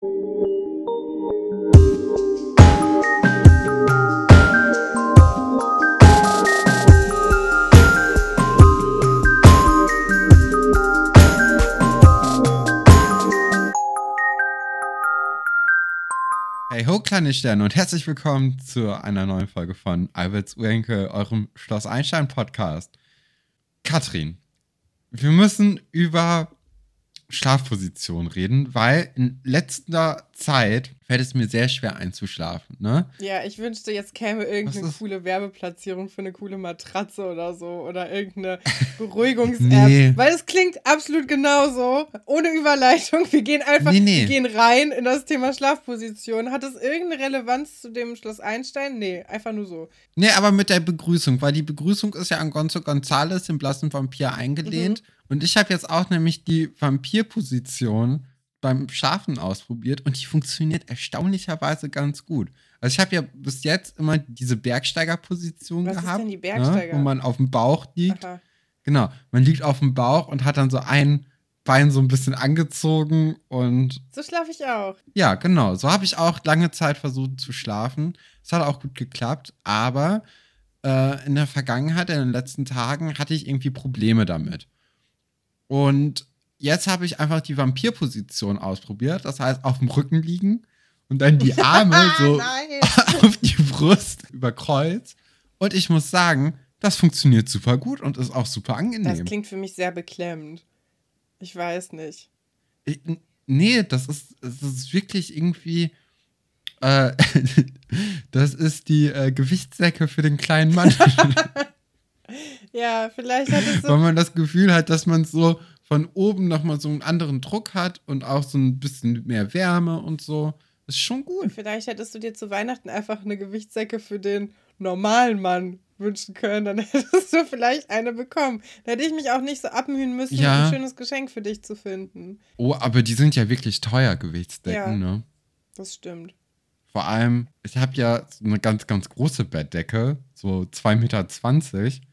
Hey ho, kleine Sterne und herzlich willkommen zu einer neuen Folge von Alberts Urenkel, eurem Schloss Einstein Podcast. Katrin, wir müssen über Schlafposition reden, weil in letzter Zeit fällt es mir sehr schwer einzuschlafen, ne? Ja, ich wünschte, jetzt käme irgendeine coole Werbeplatzierung für eine coole Matratze oder so oder irgendeine Beruhigungs-App. nee. Weil es klingt absolut genauso, ohne Überleitung. Wir gehen einfach, nee, nee. wir gehen rein in das Thema Schlafposition. Hat es irgendeine Relevanz zu dem Schloss Einstein? Nee, einfach nur so. Nee, aber mit der Begrüßung, weil die Begrüßung ist ja an Gonzo Gonzales, dem blassen Vampir, eingelehnt. Mhm. Und ich habe jetzt auch nämlich die Vampirposition beim Schafen ausprobiert und die funktioniert erstaunlicherweise ganz gut. Also ich habe ja bis jetzt immer diese Bergsteigerposition Was gehabt, ist denn die Bergsteiger? Ne, wo man auf dem Bauch liegt. Aha. Genau, man liegt auf dem Bauch und hat dann so ein Bein so ein bisschen angezogen und so schlafe ich auch. Ja, genau, so habe ich auch lange Zeit versucht zu schlafen. Es hat auch gut geklappt, aber äh, in der Vergangenheit, in den letzten Tagen hatte ich irgendwie Probleme damit. Und jetzt habe ich einfach die Vampirposition ausprobiert. Das heißt, auf dem Rücken liegen und dann die Arme so auf die Brust über Kreuz. Und ich muss sagen, das funktioniert super gut und ist auch super angenehm. Das klingt für mich sehr beklemmend. Ich weiß nicht. Ich, nee, das ist, das ist wirklich irgendwie. Äh, das ist die äh, Gewichtssäcke für den kleinen Mann. Ja, vielleicht hat es so. Weil man das Gefühl hat, dass man so von oben nochmal so einen anderen Druck hat und auch so ein bisschen mehr Wärme und so. Ist schon gut. Vielleicht hättest du dir zu Weihnachten einfach eine Gewichtssäcke für den normalen Mann wünschen können, dann hättest du vielleicht eine bekommen. Da hätte ich mich auch nicht so abmühen müssen, ja. ein schönes Geschenk für dich zu finden. Oh, aber die sind ja wirklich teuer, Gewichtsdecken, ja, ne? Das stimmt. Vor allem, ich habe ja so eine ganz, ganz große Bettdecke, so 2,20 Meter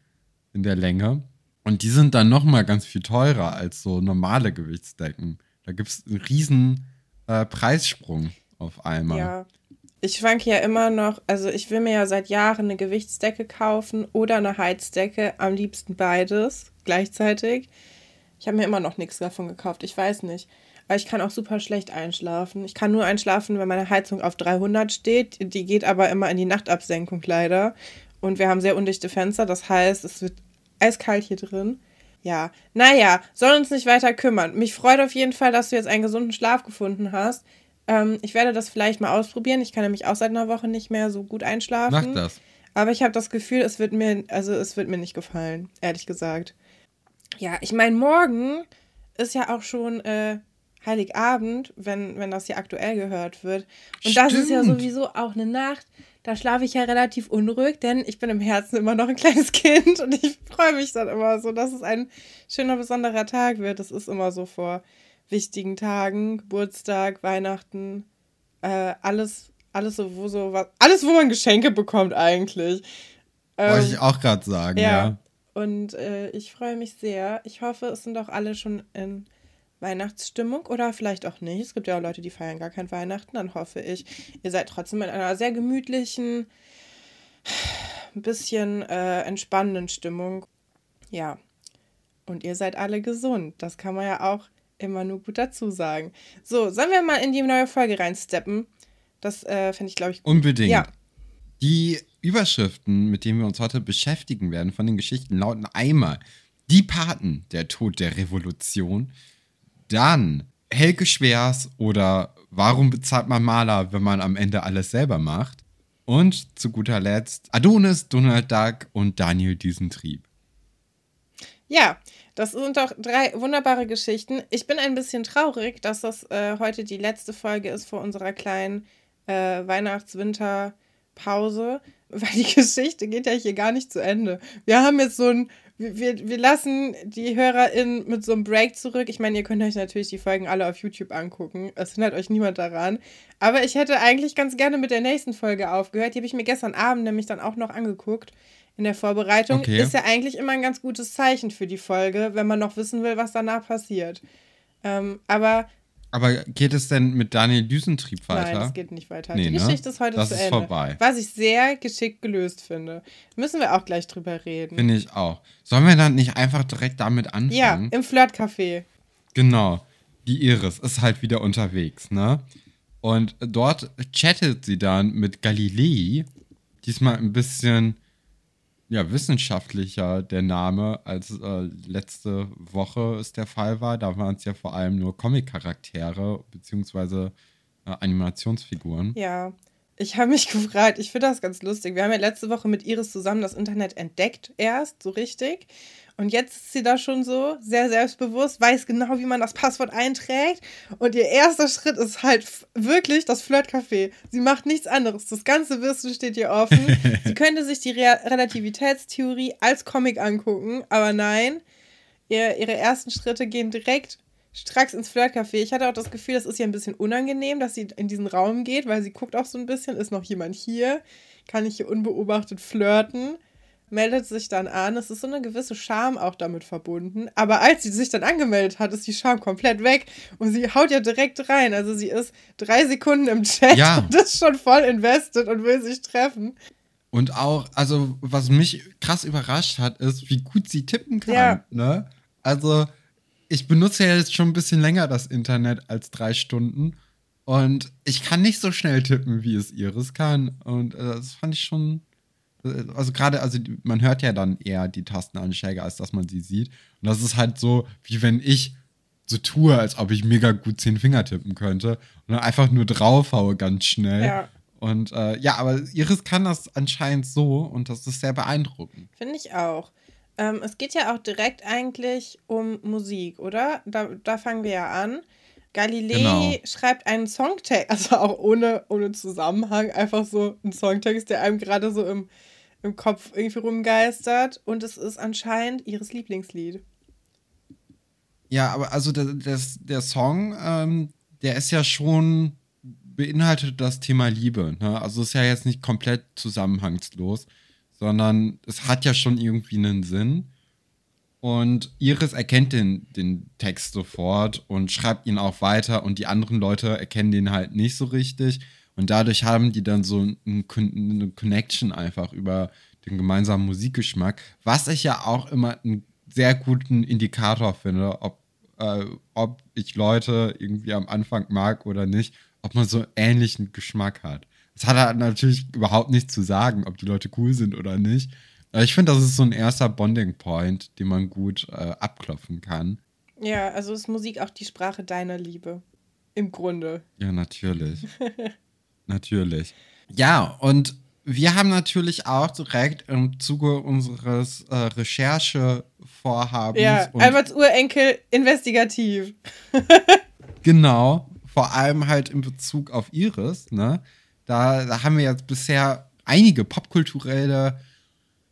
in der Länge. Und die sind dann nochmal ganz viel teurer als so normale Gewichtsdecken. Da gibt es einen riesen äh, Preissprung auf einmal. Ja. Ich schwanke ja immer noch, also ich will mir ja seit Jahren eine Gewichtsdecke kaufen oder eine Heizdecke, am liebsten beides gleichzeitig. Ich habe mir immer noch nichts davon gekauft, ich weiß nicht. Aber ich kann auch super schlecht einschlafen. Ich kann nur einschlafen, wenn meine Heizung auf 300 steht. Die geht aber immer in die Nachtabsenkung leider. Und wir haben sehr undichte Fenster, das heißt, es wird eiskalt hier drin. Ja, naja, soll uns nicht weiter kümmern. Mich freut auf jeden Fall, dass du jetzt einen gesunden Schlaf gefunden hast. Ähm, ich werde das vielleicht mal ausprobieren. Ich kann nämlich auch seit einer Woche nicht mehr so gut einschlafen. Mach das. Aber ich habe das Gefühl, es wird mir, also es wird mir nicht gefallen, ehrlich gesagt. Ja, ich meine, morgen ist ja auch schon äh, Heiligabend, wenn, wenn das hier aktuell gehört wird. Und Stimmt. das ist ja sowieso auch eine Nacht, da schlafe ich ja relativ unruhig, denn ich bin im Herzen immer noch ein kleines Kind und ich freue mich dann immer so, dass es ein schöner, besonderer Tag wird. Das ist immer so vor wichtigen Tagen, Geburtstag, Weihnachten, äh, alles, alles so, wo so was, alles, wo man Geschenke bekommt eigentlich. Ähm, Wollte ich auch gerade sagen, ja. ja. Und äh, ich freue mich sehr. Ich hoffe, es sind auch alle schon in Weihnachtsstimmung oder vielleicht auch nicht. Es gibt ja auch Leute, die feiern gar kein Weihnachten. Dann hoffe ich, ihr seid trotzdem in einer sehr gemütlichen, ein bisschen äh, entspannenden Stimmung. Ja. Und ihr seid alle gesund. Das kann man ja auch immer nur gut dazu sagen. So, sollen wir mal in die neue Folge reinsteppen? Das äh, finde ich, glaube ich, gut. Unbedingt. Ja. Die Überschriften, mit denen wir uns heute beschäftigen werden, von den Geschichten lauten einmal Die Paten, der Tod der Revolution, dann Helge Schwers oder Warum bezahlt man Maler, wenn man am Ende alles selber macht? Und zu guter Letzt Adonis, Donald Duck und Daniel Düsentrieb. Ja, das sind doch drei wunderbare Geschichten. Ich bin ein bisschen traurig, dass das äh, heute die letzte Folge ist vor unserer kleinen äh, Weihnachts-Winter-Pause, weil die Geschichte geht ja hier gar nicht zu Ende. Wir haben jetzt so ein wir, wir lassen die HörerInnen mit so einem Break zurück. Ich meine, ihr könnt euch natürlich die Folgen alle auf YouTube angucken. Es hindert euch niemand daran. Aber ich hätte eigentlich ganz gerne mit der nächsten Folge aufgehört. Die habe ich mir gestern Abend nämlich dann auch noch angeguckt in der Vorbereitung. Okay. Ist ja eigentlich immer ein ganz gutes Zeichen für die Folge, wenn man noch wissen will, was danach passiert. Ähm, aber Aber geht es denn mit Daniel Düsentrieb weiter? Nein, es geht nicht weiter. Nee, die ne? Geschichte ist heute Das zu ist Ende. vorbei. Was ich sehr geschickt gelöst finde. Müssen wir auch gleich drüber reden. Finde ich auch. Sollen wir dann nicht einfach direkt damit ja, anfangen? im Flirtcafé. Genau. Die Iris ist halt wieder unterwegs, ne? Und dort chattet sie dann mit Galilei. Diesmal ein bisschen ja, wissenschaftlicher der Name, als äh, letzte Woche es der Fall war. Da waren es ja vor allem nur Comic-Charaktere, beziehungsweise äh, Animationsfiguren. Ja. Ich habe mich gefragt, ich finde das ganz lustig. Wir haben ja letzte Woche mit Iris zusammen das Internet entdeckt, erst so richtig. Und jetzt ist sie da schon so sehr selbstbewusst, weiß genau, wie man das Passwort einträgt. Und ihr erster Schritt ist halt wirklich das Flirtcafé. Sie macht nichts anderes. Das ganze Wissen steht ihr offen. sie könnte sich die Re Relativitätstheorie als Comic angucken, aber nein, ihr, ihre ersten Schritte gehen direkt stracks ins Flirtcafé. Ich hatte auch das Gefühl, das ist ihr ein bisschen unangenehm, dass sie in diesen Raum geht, weil sie guckt auch so ein bisschen, ist noch jemand hier? Kann ich hier unbeobachtet flirten? Meldet sich dann an. Es ist so eine gewisse Scham auch damit verbunden. Aber als sie sich dann angemeldet hat, ist die Scham komplett weg und sie haut ja direkt rein. Also sie ist drei Sekunden im Chat Ja. und ist schon voll invested und will sich treffen. Und auch, also, was mich krass überrascht hat, ist, wie gut sie tippen kann. Ja. Ne? Also, ich benutze ja jetzt schon ein bisschen länger das Internet als drei Stunden. Und ich kann nicht so schnell tippen, wie es Iris kann. Und äh, das fand ich schon. Also gerade, also man hört ja dann eher die Tastenanschläge, als dass man sie sieht. Und das ist halt so, wie wenn ich so tue, als ob ich mega gut zehn Finger tippen könnte. Und dann einfach nur draufhaue ganz schnell. Ja. Und äh, ja, aber Iris kann das anscheinend so und das ist sehr beeindruckend. Finde ich auch. Ähm, es geht ja auch direkt eigentlich um Musik, oder? Da, da fangen wir ja an. Galilei Genau. schreibt einen Songtext, also auch ohne, ohne Zusammenhang, einfach so ein Songtext, der einem gerade so im, im Kopf irgendwie rumgeistert. Und es ist anscheinend ihres Lieblingslied. Ja, aber also der, das, der Song, ähm, der ist ja schon beinhaltet das Thema Liebe. Ne? Also ist ja jetzt nicht komplett zusammenhangslos, sondern es hat ja schon irgendwie einen Sinn. Und Iris erkennt den, den Text sofort und schreibt ihn auch weiter und die anderen Leute erkennen den halt nicht so richtig. Und dadurch haben die dann so eine Connection einfach über den gemeinsamen Musikgeschmack, was ich ja auch immer einen sehr guten Indikator finde, ob, äh, ob ich Leute irgendwie am Anfang mag oder nicht, ob man so ähnlichen Geschmack hat. Das hat halt natürlich überhaupt nichts zu sagen, ob die Leute cool sind oder nicht. Aber ich finde, das ist so ein erster Bonding-Point, den man gut äh, abklopfen kann. Ja, also ist Musik auch die Sprache deiner Liebe. Im Grunde. Ja, natürlich. natürlich. Ja, und wir haben natürlich auch direkt im Zuge unseres äh, Recherchevorhabens Ja, Alberts Urenkel investigativ. genau, vor allem halt in Bezug auf Iris, ne? Da, da haben wir jetzt bisher einige popkulturelle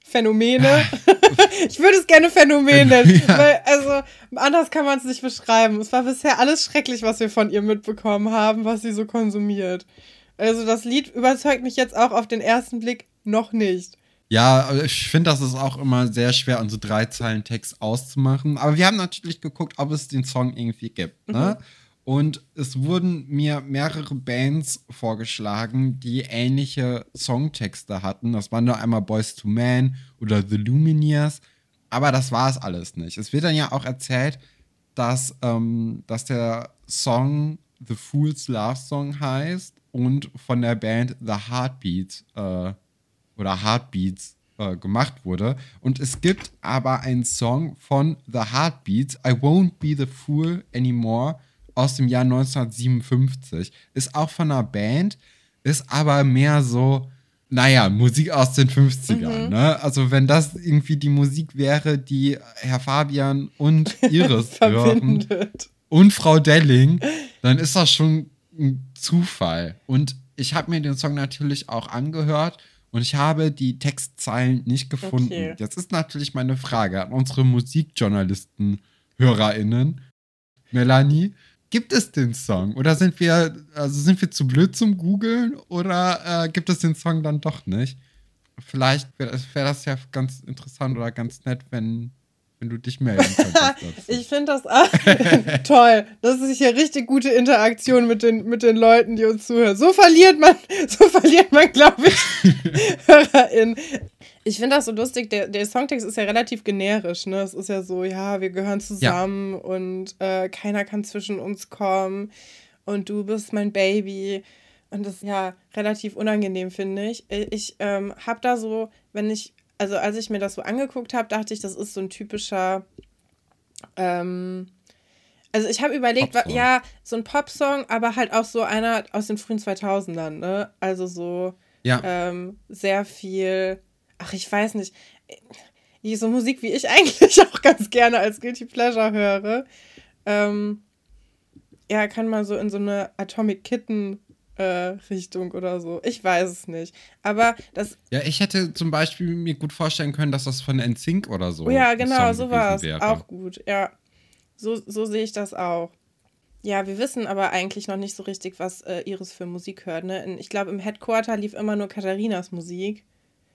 Phänomene. ich würde es gerne Phänomen nennen, Ja. weil also anders kann man es nicht beschreiben. Es war bisher alles schrecklich, was wir von ihr mitbekommen haben, was sie so konsumiert. Also das Lied überzeugt mich jetzt auch auf den ersten Blick noch nicht. Ja, ich finde, das ist auch immer sehr schwer, an so drei Zeilen Text auszumachen. Aber wir haben natürlich geguckt, ob es den Song irgendwie gibt. Ne? Und es wurden mir mehrere Bands vorgeschlagen, die ähnliche Songtexte hatten. Das waren nur einmal Boys to Man oder The Lumineers. Aber das war es alles nicht. Es wird dann ja auch erzählt, dass, ähm, dass der Song The Fool's Love Song heißt und von der Band The Heartbeats äh, oder Heartbeats äh, gemacht wurde. Und es gibt aber einen Song von The Heartbeats, I Won't Be the Fool Anymore, aus dem Jahr 1957. Ist auch von einer Band, ist aber mehr so, naja, Musik aus den 50ern. Ne? Also wenn das irgendwie die Musik wäre, die Herr Fabian und Iris hören und Frau Delling, dann ist das schon ein Zufall. Und ich habe mir den Song natürlich auch angehört und ich habe die Textzeilen nicht gefunden. Okay. Jetzt ist natürlich meine Frage an unsere Musikjournalisten, HörerInnen. Melanie, gibt es den Song? Oder sind wir, also sind wir zu blöd zum Googeln oder äh, gibt es den Song dann doch nicht? Vielleicht wäre das, wär das ja ganz interessant oder ganz nett, wenn, wenn du dich melden könntest. ich finde das auch toll. Das ist hier richtig gute Interaktion mit den, mit den Leuten, die uns zuhören. So verliert man, so verliert man, glaube ich, HörerInnen. Ich finde das so lustig, der, der Songtext ist ja relativ generisch, ne? Es ist ja so, ja, wir gehören zusammen ja. und äh, keiner kann zwischen uns kommen und du bist mein Baby. Und das ist ja relativ unangenehm, finde ich. Ich ähm, habe da so, wenn ich, also als ich mir das so angeguckt habe, dachte ich, das ist so ein typischer, ähm, also ich habe überlegt, wa, ja, so ein Popsong, aber halt auch so einer aus den frühen 2000ern, ne? Also so ja. ähm, sehr viel ach, ich weiß nicht, so Musik, wie ich eigentlich auch ganz gerne als Guilty Pleasure höre, ähm, ja, kann man so in so eine Atomic Kitten äh, Richtung oder so. Ich weiß es nicht. Aber das. Ja, ich hätte zum Beispiel mir gut vorstellen können, dass das von NSYNC oder so. Oh ja, genau, so war es. Auch gut, ja. So, so sehe ich das auch. Ja, wir wissen aber eigentlich noch nicht so richtig, was äh, Iris für Musik hört. Ne? Ich glaube, im Headquarter lief immer nur Katharinas Musik.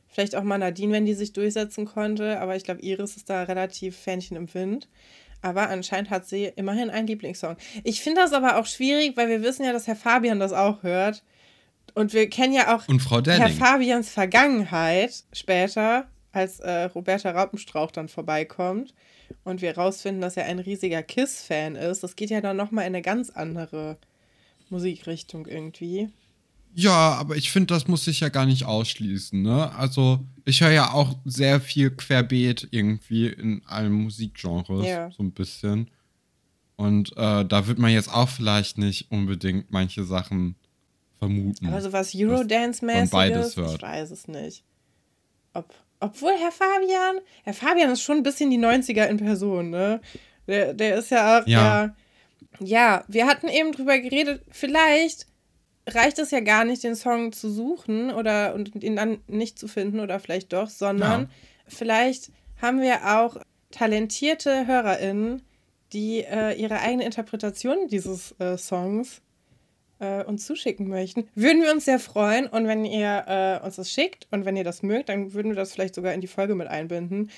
Vielleicht auch mal Nadine, wenn die sich durchsetzen konnte. Aber ich glaube, Iris ist da relativ Fähnchen im Wind. Aber anscheinend hat sie immerhin einen Lieblingssong. Ich finde das aber auch schwierig, weil wir wissen ja, dass Herr Fabian das auch hört. Und wir kennen ja auch Herr Fabians Vergangenheit später, als äh, Roberta Raupenstrauch dann vorbeikommt und wir rausfinden, dass er ein riesiger Kiss-Fan ist. Das geht ja dann nochmal in eine ganz andere Musikrichtung irgendwie. Ja, aber ich finde, das muss sich ja gar nicht ausschließen, ne? Also, ich höre ja auch sehr viel querbeet irgendwie in allen Musikgenres, ja. so ein bisschen. Und äh, da wird man jetzt auch vielleicht nicht unbedingt manche Sachen vermuten. Aber so was Eurodance-mäßiges, ich weiß es nicht. Ob, obwohl Herr Fabian, Herr Fabian ist schon ein bisschen die 90er in Person, ne? Der, der ist ja auch, ja. ja. Ja, wir hatten eben drüber geredet, vielleicht reicht es ja gar nicht, den Song zu suchen oder und ihn dann nicht zu finden oder vielleicht doch, sondern ja. vielleicht haben wir auch talentierte HörerInnen, die äh, ihre eigene Interpretation dieses äh, Songs äh, uns zuschicken möchten. Würden wir uns sehr freuen und wenn ihr äh, uns das schickt und wenn ihr das mögt, dann würden wir das vielleicht sogar in die Folge mit einbinden.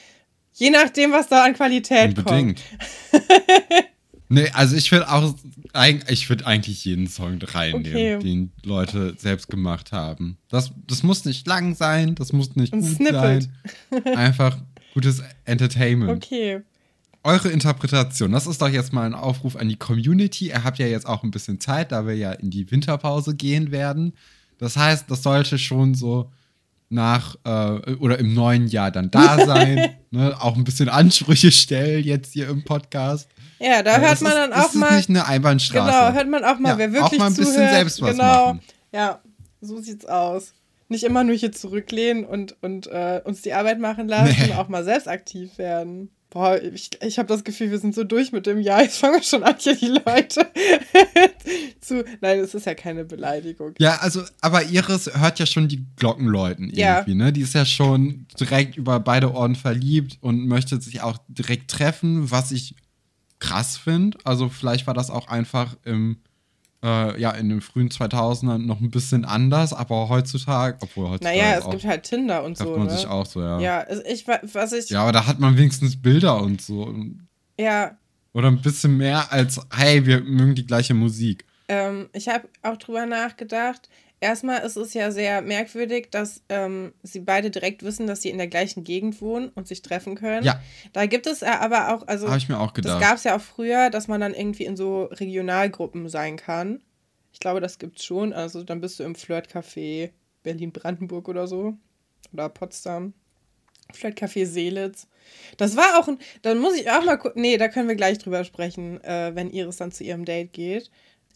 Je nachdem, was da an Qualität Unbedingt. kommt. Nee, also ich würde auch, ich würde eigentlich jeden Song reinnehmen, okay. den Leute selbst gemacht haben. Das, das muss nicht lang sein, das muss nicht Ein gut Snippet. sein. Einfach gutes Entertainment. Okay. Eure Interpretation, das ist doch jetzt mal ein Aufruf an die Community. Ihr habt ja jetzt auch ein bisschen Zeit, da wir ja in die Winterpause gehen werden. Das heißt, das sollte schon so nach äh, oder im neuen Jahr dann da sein. ne? Auch ein bisschen Ansprüche stellen jetzt hier im Podcast. Ja, da ja, hört man ist, dann auch mal. Das ist nicht eine Einbahnstraße. Genau, hört man auch mal, ja, wer wirklich zuhört. Auch mal ein bisschen zuhört, selbst was genau. machen. Ja, so sieht's aus. Nicht immer nur hier zurücklehnen und, und äh, uns die Arbeit machen lassen, nee. auch mal selbst aktiv werden. Boah, ich, ich habe das Gefühl, wir sind so durch mit dem Jahr. Jetzt fangen wir schon an, hier die Leute zu. Nein, es ist ja keine Beleidigung. Ja, also, aber Iris hört ja schon die Glocken läuten irgendwie, ja. ne? Die ist ja schon direkt über beide Ohren verliebt und möchte sich auch direkt treffen, was ich krass finde. Also vielleicht war das auch einfach im, äh, ja, in den frühen 2000ern noch ein bisschen anders, aber heutzutage, obwohl heutzutage. Naja, es gibt halt Tinder und so. man ne? sich auch so, ja. Ja, ich, was ich. Ja, aber da hat man wenigstens Bilder und so. Ja. Oder ein bisschen mehr als, hey, wir mögen die gleiche Musik. Ähm, ich habe auch drüber nachgedacht erstmal ist es ja sehr merkwürdig, dass ähm, sie beide direkt wissen, dass sie in der gleichen Gegend wohnen und sich treffen können. Ja. Da gibt es aber auch, also. Habe ich mir auch gedacht. Das gab es ja auch früher, dass man dann irgendwie in so Regionalgruppen sein kann. Ich glaube, das gibt's schon. Also dann bist du im Flirtcafé Berlin-Brandenburg oder so. Oder Potsdam. Flirtcafé Seelitz. Das war auch ein. Dann muss ich auch mal gucken. Nee, da können wir gleich drüber sprechen, äh, wenn Iris dann zu ihrem Date geht.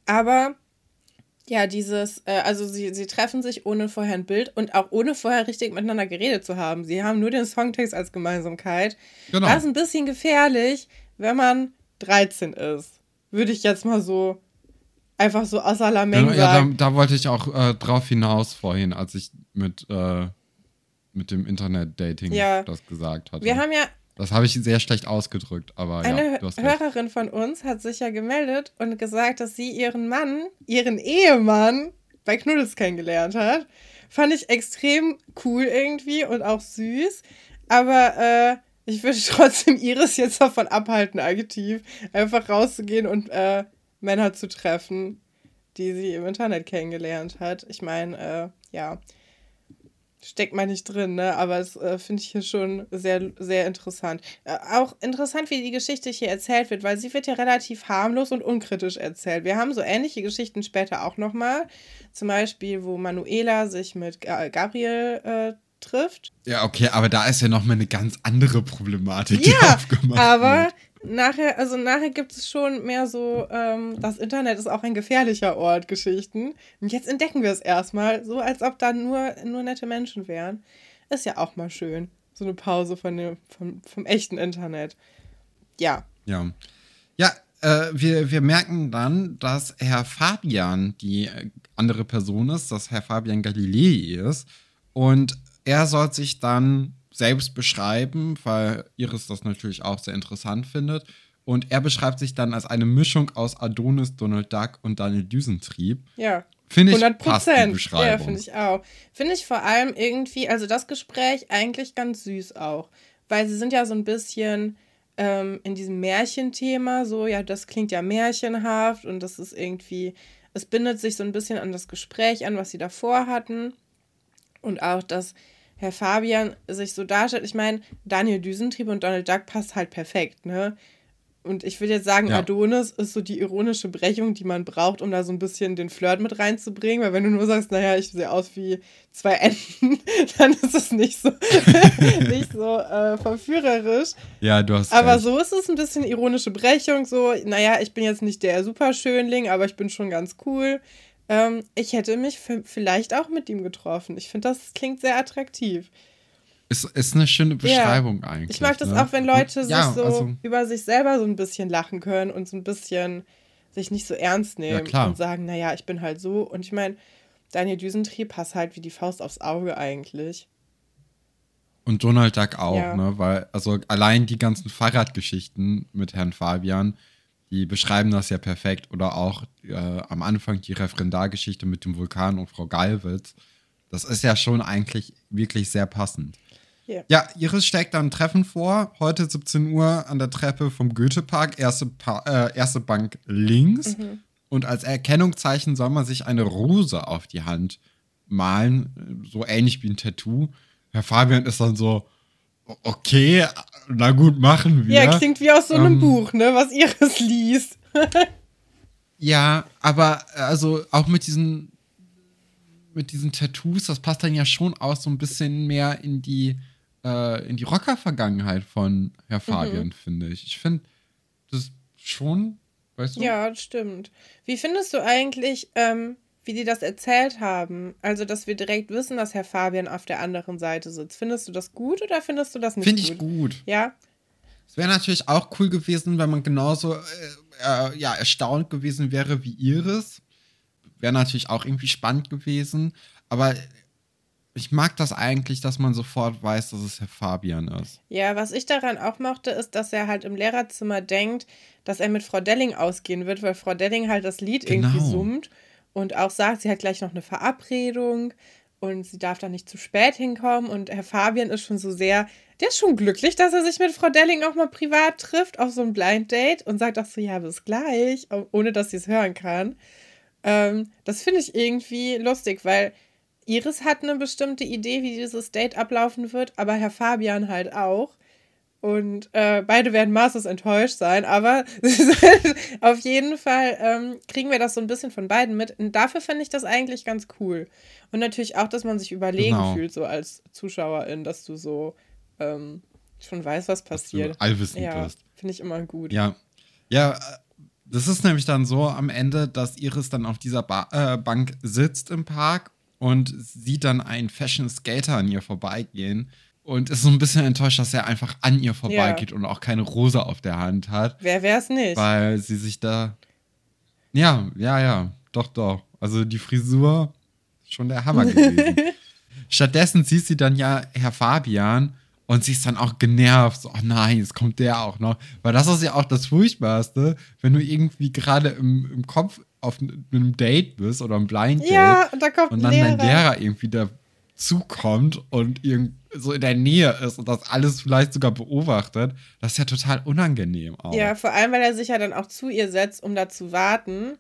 Aber ja, dieses, äh, also sie, sie treffen sich ohne vorher ein Bild und auch ohne vorher richtig miteinander geredet zu haben. Sie haben nur den Songtext als Gemeinsamkeit. Genau. Das ist ein bisschen gefährlich, wenn man 13 ist. Würde ich jetzt mal so einfach so außer la Menge ja, sagen. Ja, da, da, wollte ich auch äh, drauf hinaus vorhin, als ich mit, äh, mit dem Internet-Dating ja. das gesagt hatte. Wir haben ja das habe ich sehr schlecht ausgedrückt, aber Eine ja, Hörerin von uns hat sich ja gemeldet und gesagt, dass sie ihren Mann, ihren Ehemann bei Knuddels kennengelernt hat. Fand ich extrem cool irgendwie und auch süß. Aber äh, ich würde trotzdem Iris jetzt davon abhalten, aktiv einfach rauszugehen und äh, Männer zu treffen, die sie im Internet kennengelernt hat. Ich meine, äh, ja, steckt man nicht drin, ne? Aber das äh, finde ich hier schon sehr, sehr interessant. Äh, auch interessant, wie die Geschichte hier erzählt wird, weil sie wird ja relativ harmlos und unkritisch erzählt. Wir haben so ähnliche Geschichten später auch nochmal. Zum Beispiel, wo Manuela sich mit Gabriel äh, trifft. Ja, okay, aber da ist ja nochmal eine ganz andere Problematik, ja, aufgemacht aber wird nachher, also nachher gibt es schon mehr so, ähm, das Internet ist auch ein gefährlicher Ort, Geschichten. Und jetzt entdecken wir es erstmal, so als ob da nur, nur nette Menschen wären. Ist ja auch mal schön. So eine Pause von dem, vom, vom echten Internet. Ja. Ja. Ja, äh, wir, wir merken dann, dass Herr Fabian die äh, andere Person ist, dass Herr Fabian Galilei ist. Und er soll sich dann selbst beschreiben, weil Iris das natürlich auch sehr interessant findet. Und er beschreibt sich dann als eine Mischung aus Adonis, Donald Duck und Daniel Düsentrieb. Ja. Finde ich 100 Prozent. Ja, finde ich auch. Finde ich vor allem irgendwie, also das Gespräch eigentlich ganz süß auch. Weil sie sind ja so ein bisschen ähm, in diesem Märchenthema, so, ja, das klingt ja märchenhaft und das ist irgendwie, es bindet sich so ein bisschen an das Gespräch an, was sie davor hatten. Und auch, dass Herr Fabian sich so darstellt. Ich meine, Daniel Düsentrieb und Donald Duck passt halt perfekt, ne? Und ich würde jetzt sagen, ja. Adonis ist so die ironische Brechung, die man braucht, um da so ein bisschen den Flirt mit reinzubringen. Weil wenn du nur sagst, naja, ich sehe aus wie zwei Enten, dann ist es nicht so, nicht so äh, verführerisch. Ja, du hast. Aber recht. so ist es ein bisschen ironische Brechung. So, naja, ich bin jetzt nicht der Superschönling, aber ich bin schon ganz cool. Ähm, ich hätte mich vielleicht auch mit ihm getroffen. Ich finde, das klingt sehr attraktiv. Ist, ist eine schöne Beschreibung ja. eigentlich. Ich mag das ne? auch, wenn Leute ja, sich so also, über sich selber so ein bisschen lachen können und so ein bisschen sich nicht so ernst nehmen ja, und sagen, naja, ich bin halt so. Und ich meine, Daniel Düsentrieb passt halt wie die Faust aufs Auge eigentlich. Und Donald Duck auch, ja. ne? Weil, also allein die ganzen Fahrradgeschichten mit Herrn Fabian, die beschreiben das ja perfekt. Oder auch äh, am Anfang die Referendargeschichte mit dem Vulkan und Frau Galwitz. Das ist ja schon eigentlich wirklich sehr passend. Yeah. Ja, Iris steckt dann ein Treffen vor. Heute 17 Uhr an der Treppe vom Goethepark, erste, äh, erste Bank links. Mhm. Und als Erkennungszeichen soll man sich eine Rose auf die Hand malen, so ähnlich wie ein Tattoo. Herr Fabian ist dann so, okay, na gut, machen wir. Ja, klingt wie aus so einem ähm, Buch, ne, was Iris liest. ja, aber also auch mit diesen mit diesen Tattoos, das passt dann ja schon auch so ein bisschen mehr in die äh, in die Rocker-Vergangenheit von Herr mhm. Fabian, mhm. finde ich. Ich finde das schon, weißt du? Ja, stimmt. Wie findest du eigentlich, ähm, wie die das erzählt haben. Also, dass wir direkt wissen, dass Herr Fabian auf der anderen Seite sitzt. Findest du das gut oder findest du das nicht Find gut? Finde ich gut. Ja. Es wäre natürlich auch cool gewesen, wenn man genauso äh, äh, ja, erstaunt gewesen wäre wie Iris. Wäre natürlich auch irgendwie spannend gewesen. Aber ich mag das eigentlich, dass man sofort weiß, dass es Herr Fabian ist. Ja, was ich daran auch mochte, ist, dass er halt im Lehrerzimmer denkt, dass er mit Frau Delling ausgehen wird, weil Frau Delling halt das Lied genau. irgendwie summt und auch sagt, sie hat gleich noch eine Verabredung und sie darf da nicht zu spät hinkommen. Und Herr Fabian ist schon so sehr, der ist schon glücklich, dass er sich mit Frau Delling auch mal privat trifft, auf so ein Blind Date und sagt auch so, ja, bis gleich, ohne dass sie es hören kann. Ähm, das finde ich irgendwie lustig, weil Iris hat eine bestimmte Idee, wie dieses Date ablaufen wird, aber Herr Fabian halt auch. Und äh, beide werden maßlos enttäuscht sein, aber auf jeden Fall ähm, kriegen wir das so ein bisschen von beiden mit. Und dafür finde ich das eigentlich ganz cool. Und natürlich auch, dass man sich überlegen genau. fühlt, so als Zuschauerin, dass du so ähm, schon weißt, was passiert. Allwissend ja, bist. Finde ich immer gut. Ja. Ja, das ist nämlich dann so am Ende, dass Iris dann auf dieser ba äh, Bank sitzt im Park und sieht dann einen Fashion Skater an ihr vorbeigehen und ist so ein bisschen enttäuscht, dass er einfach an ihr vorbeigeht ja. und auch keine Rose auf der Hand hat. Wer wär's nicht? Weil sie sich da. Ja, ja, ja. Doch, doch. Also die Frisur schon der Hammer gewesen. Stattdessen sieht sie dann ja Herr Fabian und sie ist dann auch genervt. So, oh nein, jetzt kommt der auch noch. Weil das ist ja auch das Furchtbarste, wenn du irgendwie gerade im, im Kopf auf einem Date bist oder einem Blind Date. Ja, und, da kommt und dann Lehrer. dein Lehrer irgendwie dazukommt und irgendwie so in der Nähe ist und das alles vielleicht sogar beobachtet, das ist ja total unangenehm auch. Ja, vor allem, weil er sich ja dann auch zu ihr setzt, um da zu warten.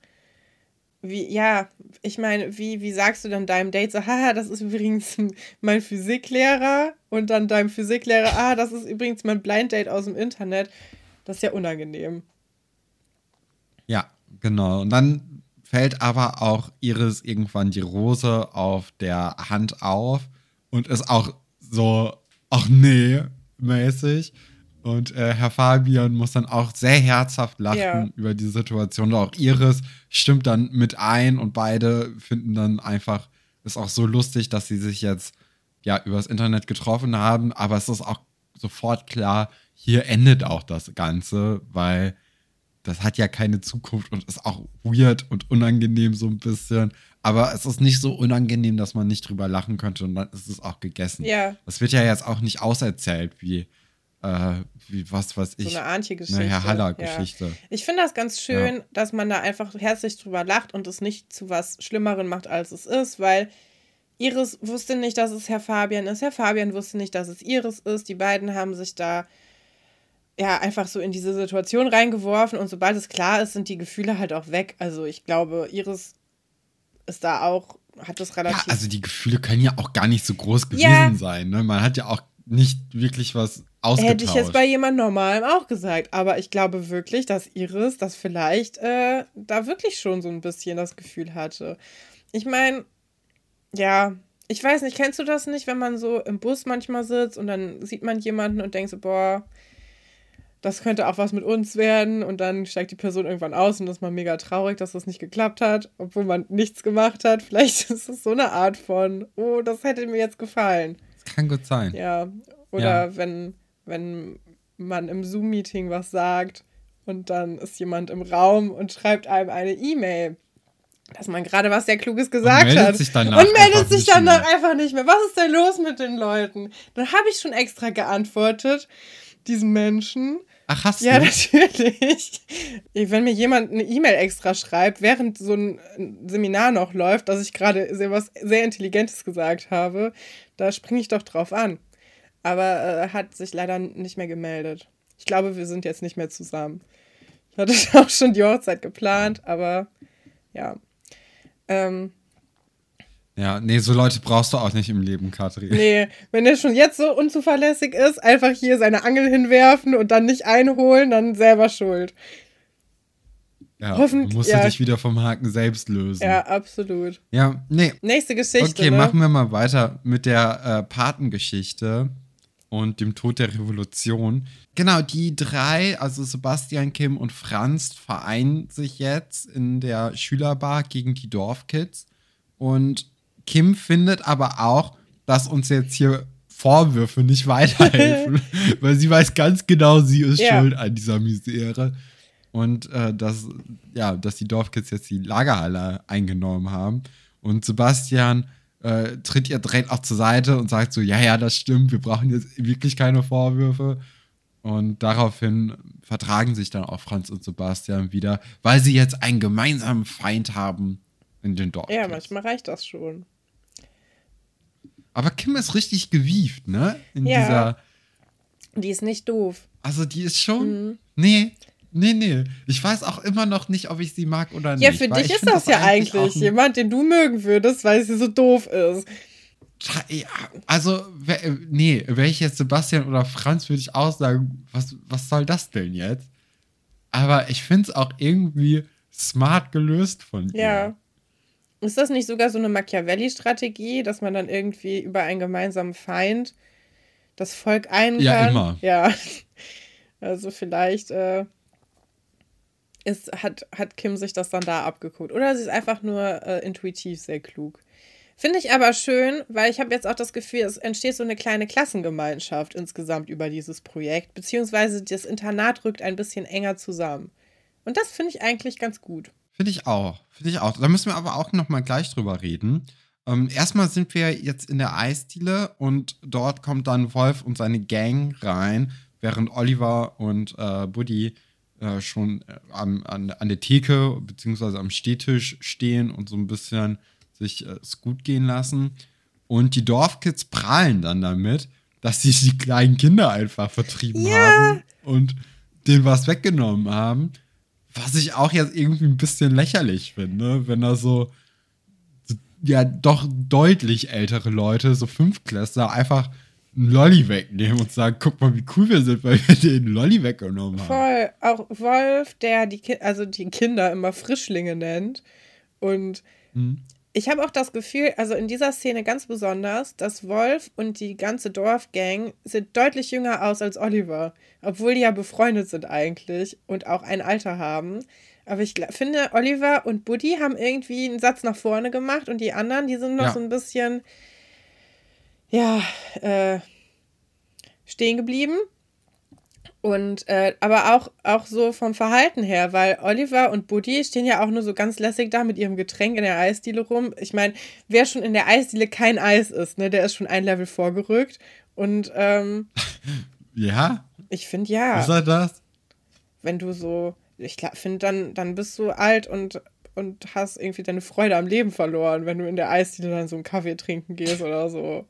Wie, ja, ich meine, wie, wie sagst du dann deinem Date so, haha, das ist übrigens mein Physiklehrer und dann deinem Physiklehrer, ah, das ist übrigens mein Blind Date aus dem Internet. Das ist ja unangenehm. Ja, genau. Und dann fällt aber auch Iris irgendwann die Rose auf der Hand auf und ist auch so, ach nee, mäßig. Und äh, Herr Fabian muss dann auch sehr herzhaft lachen Ja. über die Situation. Und auch Iris stimmt dann mit ein und beide finden dann einfach, ist auch so lustig, dass sie sich jetzt ja übers Internet getroffen haben. Aber es ist auch sofort klar, hier endet auch das Ganze, weil das hat ja keine Zukunft und ist auch weird und unangenehm so ein bisschen. Aber es ist nicht so unangenehm, dass man nicht drüber lachen könnte und dann ist es auch gegessen. Ja. Das wird ja jetzt auch nicht auserzählt, wie, äh, wie was weiß ich. So eine Antje-Geschichte. Eine Herr Ja. Haller-Geschichte. Ich finde das ganz schön, dass man da einfach herzlich drüber lacht und es nicht zu was Schlimmeren macht, als es ist, weil Iris wusste nicht, dass es Herr Fabian ist. Herr Fabian wusste nicht, dass es Iris ist. Die beiden haben sich da ja einfach so in diese Situation reingeworfen und sobald es klar ist, sind die Gefühle halt auch weg. Also ich glaube, Iris ist da auch, hat das relativ. Ja, also die Gefühle können ja auch gar nicht so groß gewesen Ja. sein. Ne? Man hat ja auch nicht wirklich was ausgetauscht. Hätte ich jetzt bei jemand Normalem auch gesagt. Aber ich glaube wirklich, dass Iris das vielleicht äh, da wirklich schon so ein bisschen das Gefühl hatte. Ich meine, ja, ich weiß nicht, kennst du das nicht, wenn man so im Bus manchmal sitzt und dann sieht man jemanden und denkt so, boah, das könnte auch was mit uns werden und dann steigt die Person irgendwann aus und ist man mega traurig, dass das nicht geklappt hat, obwohl man nichts gemacht hat. Vielleicht ist es so eine Art von, oh, das hätte mir jetzt gefallen. das kann gut sein. Ja, oder Ja. wenn, wenn man im Zoom-Meeting was sagt und dann ist jemand im Raum und schreibt einem eine E-Mail, dass man gerade was sehr Kluges gesagt meldet hat. und meldet sich danach mehr. einfach nicht mehr. Was ist denn los mit den Leuten? Dann habe ich schon extra geantwortet, diesen Menschen. Ach, hast Ja, du? natürlich. Wenn mir jemand eine E-Mail extra schreibt, während so ein Seminar noch läuft, dass ich gerade sehr was sehr Intelligentes gesagt habe, da springe ich doch drauf an. Aber äh, hat sich leider nicht mehr gemeldet. Ich glaube, wir sind jetzt nicht mehr zusammen. Ich hatte auch schon die Hochzeit geplant, aber ja. Ähm, Ja, nee, so Leute brauchst du auch nicht im Leben, Katrin. nee, wenn er schon jetzt so unzuverlässig ist, einfach hier seine Angel hinwerfen und dann nicht einholen, dann selber schuld. Ja, Hoffentlich- musst ja. du dich wieder vom Haken selbst lösen. Ja, absolut. Ja, nee. Nächste Geschichte. Okay, ne? machen wir mal weiter mit der äh, Patengeschichte und dem Tod der Revolution. Genau, die drei, also Sebastian, Kim und Franz, vereinen sich jetzt in der Schülerbar gegen die Dorfkids. Und Kim findet aber auch, dass uns jetzt hier Vorwürfe nicht weiterhelfen, weil sie weiß ganz genau, sie ist Ja. schuld an dieser Misere. Und äh, dass, ja, dass die Dorfkids jetzt die Lagerhalle eingenommen haben. Und Sebastian äh, tritt ihr direkt auch zur Seite und sagt so, ja, ja, das stimmt, wir brauchen jetzt wirklich keine Vorwürfe. Und daraufhin vertragen sich dann auch Franz und Sebastian wieder, weil sie jetzt einen gemeinsamen Feind haben in den Dorfkids. Ja, manchmal reicht das schon. Aber Kim ist richtig gewieft, ne? In Ja. dieser, Die ist nicht doof. also die ist schon, Mhm. nee, nee, nee. Ich weiß auch immer noch nicht, ob ich sie mag oder Ja, nicht. für weil dich ich ist find das ja eigentlich jemand, den du mögen würdest, weil sie so doof ist. Ja, also, nee, wäre ich jetzt Sebastian oder Franz, würde ich auch sagen, was, was soll das denn jetzt? Aber ich finde es auch irgendwie smart gelöst von ihr. Ja. Ist das nicht sogar so eine Machiavelli-Strategie, dass man dann irgendwie über einen gemeinsamen Feind das Volk Ja, kann? immer. Ja. Also vielleicht äh, ist, hat, hat Kim sich das dann da abgeguckt. Oder sie ist einfach nur äh, intuitiv sehr klug. Finde ich aber schön, weil ich habe jetzt auch das Gefühl, es entsteht so eine kleine Klassengemeinschaft insgesamt über dieses Projekt, beziehungsweise das Internat rückt ein bisschen enger zusammen. Und das finde ich eigentlich ganz gut. Finde ich auch. Finde ich auch. Da müssen wir aber auch noch mal gleich drüber reden. Ähm, erstmal sind wir jetzt in der Eisdiele und dort kommt dann Wolf und seine Gang rein, während Oliver und äh, Buddy äh, schon äh, am, an, an der Theke beziehungsweise am Stehtisch stehen und so ein bisschen sich äh, es gut gehen lassen. Und die Dorfkids prahlen dann damit, dass sie die kleinen Kinder einfach vertrieben Ja. haben und denen was weggenommen haben. Was ich auch jetzt irgendwie ein bisschen lächerlich finde, wenn da so, so ja doch deutlich ältere Leute, so Fünftklässler, einfach einen Lolli wegnehmen und sagen, guck mal, wie cool wir sind, weil wir den Lolli weggenommen haben. Voll. Auch Wolf, der die, Ki also die Kinder immer Frischlinge nennt. Und Hm. Ich habe auch das Gefühl, also in dieser Szene ganz besonders, dass Wolf und die ganze Dorfgang sind deutlich jünger aus als Oliver. Obwohl die ja befreundet sind eigentlich und auch ein Alter haben. Aber ich finde, Oliver und Buddy haben irgendwie einen Satz nach vorne gemacht und die anderen, die sind noch Ja. so ein bisschen, ja, äh, stehen geblieben. Und äh, aber auch, auch so vom Verhalten her, weil Oliver und Buddy stehen ja auch nur so ganz lässig da mit ihrem Getränk in der Eisdiele rum. Ich meine, wer schon in der Eisdiele kein Eis ist, ne, der ist schon ein Level vorgerückt. Und ähm, Ja? ich finde ja, Ist er das? wenn du so, ich finde, dann, dann bist du alt und, und hast irgendwie deine Freude am Leben verloren, wenn du in der Eisdiele dann so einen Kaffee trinken gehst oder so.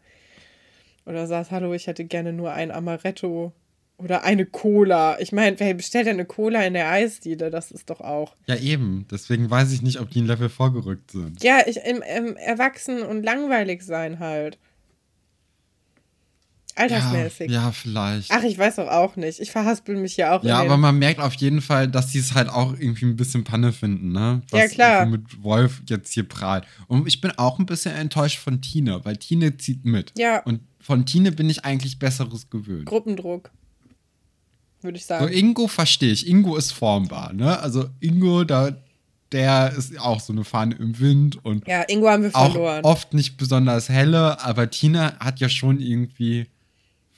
Oder sagst, hallo, ich hätte gerne nur ein Amaretto oder eine Cola. Ich meine, wer bestellt denn eine Cola in der Eisdiele? Das ist doch auch. Ja, eben. Deswegen weiß ich nicht, ob die ein Level vorgerückt sind. Ja, ich, im, im Erwachsen und langweilig sein halt. Altersmäßig. Ja, ja, vielleicht. Ach, ich weiß doch auch nicht. Ich verhaspel mich ja auch Ja, aber man merkt auf jeden Fall, dass sie es halt auch irgendwie ein bisschen Panne finden, ne? Was Ja, klar. mit Wolf jetzt hier prahlt. Und ich bin auch ein bisschen enttäuscht von Tine, weil Tine zieht mit. Ja. Und von Tine bin ich eigentlich Besseres gewöhnt. Gruppendruck. Würde ich So, sagen. Ingo verstehe ich. Ingo ist formbar, ne? Also Ingo, da, der ist auch so eine Fahne im Wind und Ja, Ingo haben wir auch verloren. oft nicht besonders helle, aber Tina hat ja schon irgendwie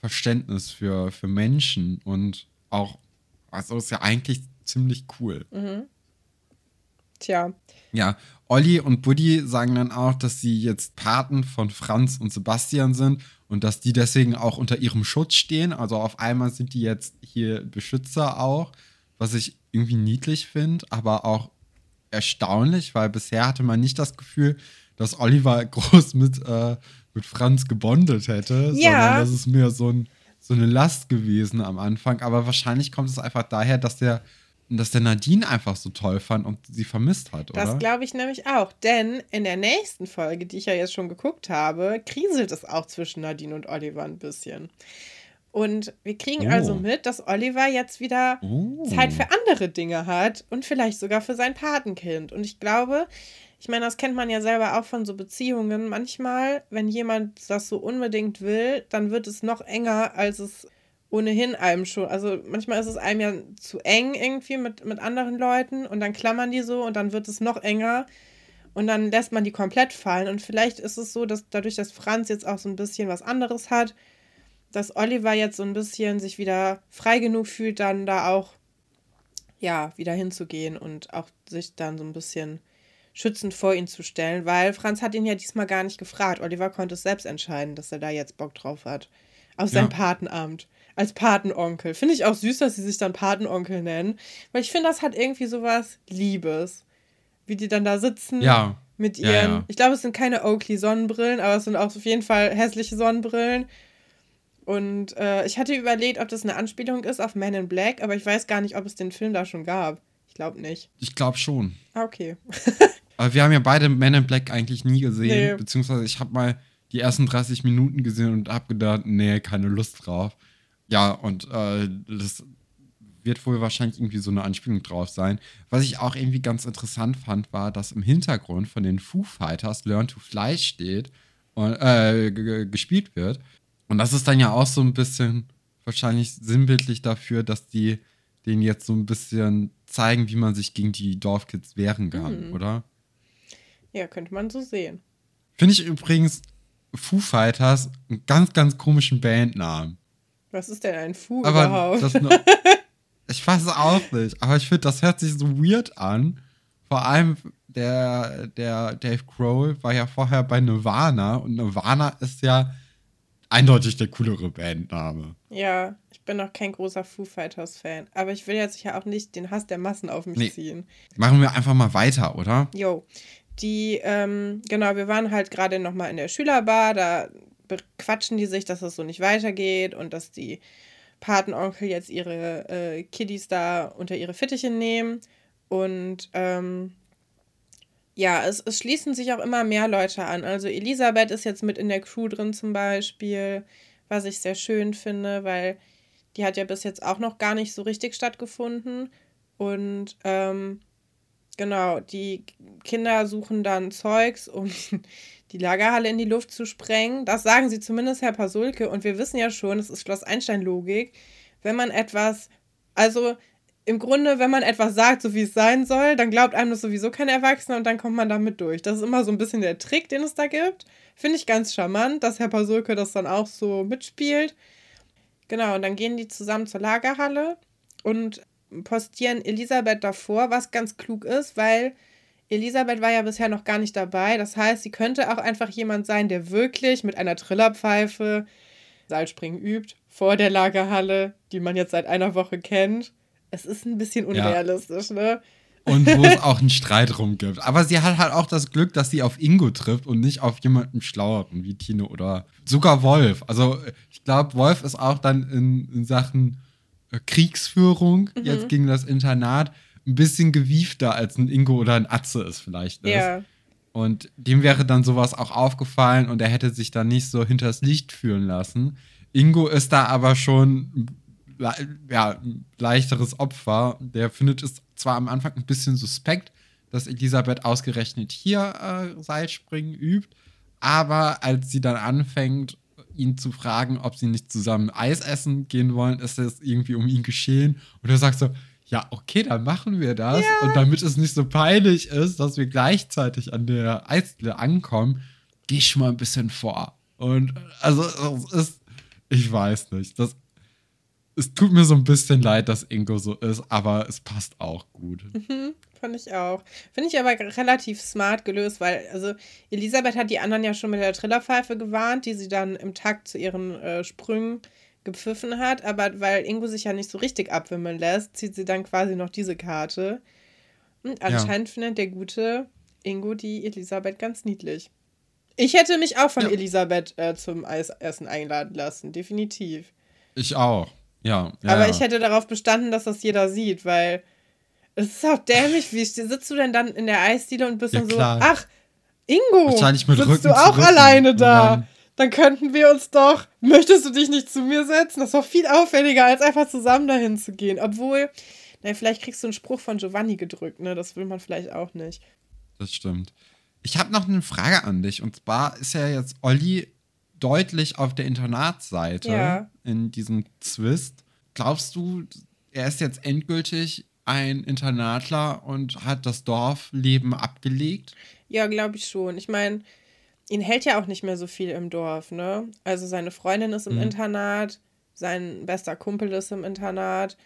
Verständnis für, für Menschen und auch, also ist ja eigentlich ziemlich cool. Tja. Ja, Olli und Buddy sagen dann auch, dass sie jetzt Paten von Franz und Sebastian sind und dass die deswegen auch unter ihrem Schutz stehen. Also auf einmal sind die jetzt hier Beschützer auch, was ich irgendwie niedlich finde, aber auch erstaunlich, weil bisher hatte man nicht das Gefühl, dass Oliver groß mit, äh, mit Franz gebondet hätte, Ja. sondern das ist mehr so, ein, so eine Last gewesen am Anfang. Aber wahrscheinlich kommt es einfach daher, dass der, dass der Nadine einfach so toll fand und sie vermisst hat, oder? Das glaube ich nämlich auch. Denn in der nächsten Folge, die ich ja jetzt schon geguckt habe, kriselt es auch zwischen Nadine und Oliver ein bisschen. Und wir kriegen Oh. also mit, dass Oliver jetzt wieder Oh. Zeit für andere Dinge hat und vielleicht sogar für sein Patenkind. Und ich glaube, ich meine, das kennt man ja selber auch von so Beziehungen. Manchmal, wenn jemand das so unbedingt will, dann wird es noch enger, als es ohnehin einem schon. Also manchmal ist es einem ja zu eng irgendwie mit, mit anderen Leuten und dann klammern die so und dann wird es noch enger. Und dann lässt man die komplett fallen. Und vielleicht ist es so, dass dadurch, dass Franz jetzt auch so ein bisschen was anderes hat, dass Oliver jetzt so ein bisschen sich wieder frei genug fühlt, dann da auch ja wieder hinzugehen und auch sich dann so ein bisschen schützend vor ihn zu stellen, weil Franz hat ihn ja diesmal gar nicht gefragt. Oliver konnte es selbst entscheiden, dass er da jetzt Bock drauf hat. Auf sein Ja. Patenamt. Als Patenonkel. Finde ich auch süß, dass sie sich dann Patenonkel nennen. Weil ich finde, das hat irgendwie sowas Liebes. Wie die dann da sitzen Ja. mit Ja, ihren, ja. ich glaube, es sind keine Oakley-Sonnenbrillen, aber es sind auch auf jeden Fall hässliche Sonnenbrillen. Und äh, ich hatte überlegt, ob das eine Anspielung ist auf Man in Black, aber ich weiß gar nicht, ob es den Film da schon gab. Ich glaube nicht. Ich glaube schon. Ah, okay. Aber wir haben ja beide Men in Black eigentlich nie gesehen. Nee. Beziehungsweise ich habe mal die ersten 30 Minuten gesehen und habe gedacht, nee, keine Lust drauf. Ja, und äh, das wird wohl wahrscheinlich irgendwie so eine Anspielung drauf sein. Was ich auch irgendwie ganz interessant fand, war, dass im Hintergrund von den Foo Fighters Learn to Fly steht und äh, gespielt wird. Und das ist dann ja auch so ein bisschen wahrscheinlich sinnbildlich dafür, dass die denen jetzt so ein bisschen zeigen, wie man sich gegen die Dorfkids wehren kann, Mhm. oder? Ja, könnte man so sehen. Finde ich übrigens Foo Fighters einen ganz, ganz komischen Bandnamen. Was ist denn ein Fu Aber überhaupt? nur, ich weiß es auch nicht, aber ich finde, das hört sich so weird an. Vor allem der, der Dave Grohl war ja vorher bei Nirvana und Nirvana ist ja eindeutig der coolere Bandname. ja, ich bin noch kein großer Foo Fighters-Fan. Aber ich will jetzt ja auch nicht den Hass der Massen auf mich Nee. ziehen. Machen wir einfach mal weiter, oder? Jo. Die, ähm, genau, wir waren halt gerade nochmal in der Schülerbar, da bequatschen die sich, dass es so nicht weitergeht und dass die Patenonkel jetzt ihre äh, Kiddies da unter ihre Fittiche nehmen. Und ähm, ja, es, es schließen sich auch immer mehr Leute an. Also Elisabeth ist jetzt mit in der Crew drin zum Beispiel, was ich sehr schön finde, weil die hat ja bis jetzt auch noch gar nicht so richtig stattgefunden. Und ähm, genau, die Kinder suchen dann Zeugs, um die Lagerhalle in die Luft zu sprengen. Das sagen sie zumindest Herr Pasulke. Und wir wissen ja schon, es ist Schloss Einstein-Logik, wenn man etwas, also im Grunde, wenn man etwas sagt, so wie es sein soll, dann glaubt einem das sowieso kein Erwachsener und dann kommt man damit durch. Das ist immer so ein bisschen der Trick, den es da gibt. Finde ich ganz charmant, dass Herr Pasulke das dann auch so mitspielt. Genau, und dann gehen die zusammen zur Lagerhalle und postieren Elisabeth davor, was ganz klug ist, weil Elisabeth war ja bisher noch gar nicht dabei. Das heißt, sie könnte auch einfach jemand sein, der wirklich mit einer Trillerpfeife Seilspringen übt vor der Lagerhalle, die man jetzt seit einer Woche kennt. Es ist ein bisschen unrealistisch, ja. ne? Und wo es auch einen Streit rum gibt. Aber sie hat halt auch das Glück, dass sie auf Ingo trifft und nicht auf jemanden Schlaueren wie Tino oder sogar Wolf. Also ich glaube, Wolf ist auch dann in, in Sachen äh, Kriegsführung mhm. jetzt gegen das Internat ein bisschen gewiefter als ein Ingo oder ein Atze es vielleicht ist. Ja. Und dem wäre dann sowas auch aufgefallen und er hätte sich dann nicht so hinters Licht führen lassen. Ingo ist da aber schon ja, ein leichteres Opfer. Der findet es zwar am Anfang ein bisschen suspekt, dass Elisabeth ausgerechnet hier äh, Seilspringen übt, aber als sie dann anfängt, ihn zu fragen, ob sie nicht zusammen Eis essen gehen wollen, ist es irgendwie um ihn geschehen. Und er sagt so, ja, okay, dann machen wir das. Ja. Und damit es nicht so peinlich ist, dass wir gleichzeitig an der Eisdiele ankommen, gehe ich schon mal ein bisschen vor. Und also es ist, ich weiß nicht, das, es tut mir so ein bisschen leid, dass Ingo so ist, aber es passt auch gut. Mhm, fand ich auch. Finde ich aber relativ smart gelöst, weil, also Elisabeth hat die anderen ja schon mit der Trillerpfeife gewarnt, die sie dann im Takt zu ihren äh, Sprüngen gepfiffen hat, aber weil Ingo sich ja nicht so richtig abwimmeln lässt, zieht sie dann quasi noch diese Karte. Und anscheinend ja. findet der gute Ingo die Elisabeth ganz niedlich. Ich hätte mich auch von ja. Elisabeth äh, zum Eisessen einladen lassen, definitiv. Ich auch, ja. ja aber ich hätte darauf bestanden, dass das jeder sieht, weil es ist auch dämlich. Wie sitzt du denn dann in der Eisdiele und bist dann so, ach, Ingo, sitzt Rücken du auch alleine da? Dann könnten wir uns doch, möchtest du dich nicht zu mir setzen? Das ist doch viel auffälliger, als einfach zusammen dahin zu gehen. Obwohl, na, vielleicht kriegst du einen Spruch von Giovanni gedrückt, ne? Das will man vielleicht auch nicht. Das stimmt. Ich habe noch eine Frage an dich. Und zwar ist ja jetzt Olli deutlich auf der Internatsseite ja. in diesem Zwist. Glaubst du, er ist jetzt endgültig ein Internatler und hat das Dorfleben abgelegt? Ja, glaube ich schon. Ich meine, ihn hält ja auch nicht mehr so viel im Dorf, ne? Also seine Freundin ist im mhm. Internat, sein bester Kumpel ist im Internat.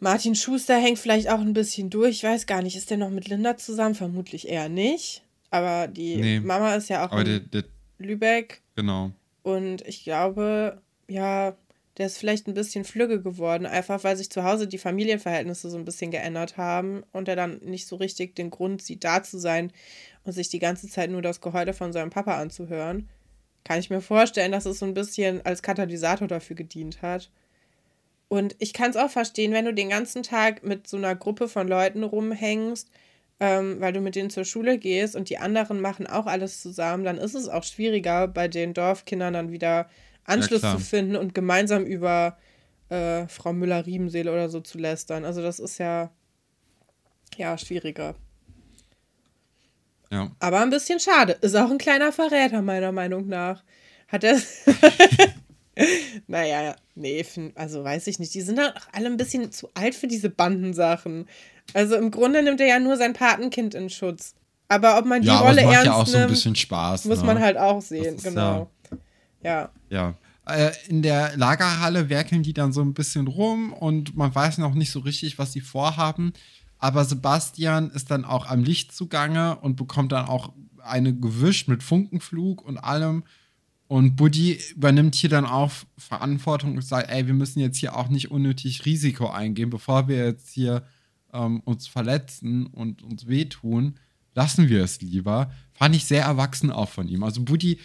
Martin Schuster hängt vielleicht auch ein bisschen durch. Ich weiß gar nicht, ist der noch mit Linda zusammen? Vermutlich eher nicht. Aber die nee, Mama ist ja auch in der, der, Lübeck. Genau. Und ich glaube, ja, der ist vielleicht ein bisschen flügge geworden, einfach weil sich zu Hause die Familienverhältnisse so ein bisschen geändert haben und er dann nicht so richtig den Grund sieht, da zu sein und sich die ganze Zeit nur das Geheule von seinem Papa anzuhören. Kann ich mir vorstellen, dass es so ein bisschen als Katalysator dafür gedient hat. Und ich kann es auch verstehen, wenn du den ganzen Tag mit so einer Gruppe von Leuten rumhängst, ähm, weil du mit denen zur Schule gehst und die anderen machen auch alles zusammen, dann ist es auch schwieriger, bei den Dorfkindern dann wieder Anschluss ja, zu finden und gemeinsam über äh, Frau Müller-Riebenseele oder so zu lästern. Also das ist ja, ja schwieriger. Ja. Aber ein bisschen schade. Ist auch ein kleiner Verräter, meiner Meinung nach. Hat er. naja, nee, also weiß ich nicht. Die sind doch alle ein bisschen zu alt für diese Bandensachen. Also im Grunde nimmt er ja nur sein Patenkind in Schutz. Aber ob man die ja, Rolle ernst ja auch nimmt, so ein bisschen Spaß, muss ne? man halt auch sehen, genau. Ja. Ja. Äh, in der Lagerhalle werkeln die dann so ein bisschen rum und man weiß noch nicht so richtig, was sie vorhaben. Aber Sebastian ist dann auch am Licht zugange und bekommt dann auch eine gewischt mit Funkenflug und allem. Und Buddy übernimmt hier dann auch Verantwortung und sagt, ey, wir müssen jetzt hier auch nicht unnötig Risiko eingehen, bevor wir jetzt hier ähm, uns verletzen und uns wehtun, lassen wir es lieber. Fand ich sehr erwachsen auch von ihm. Also Buddy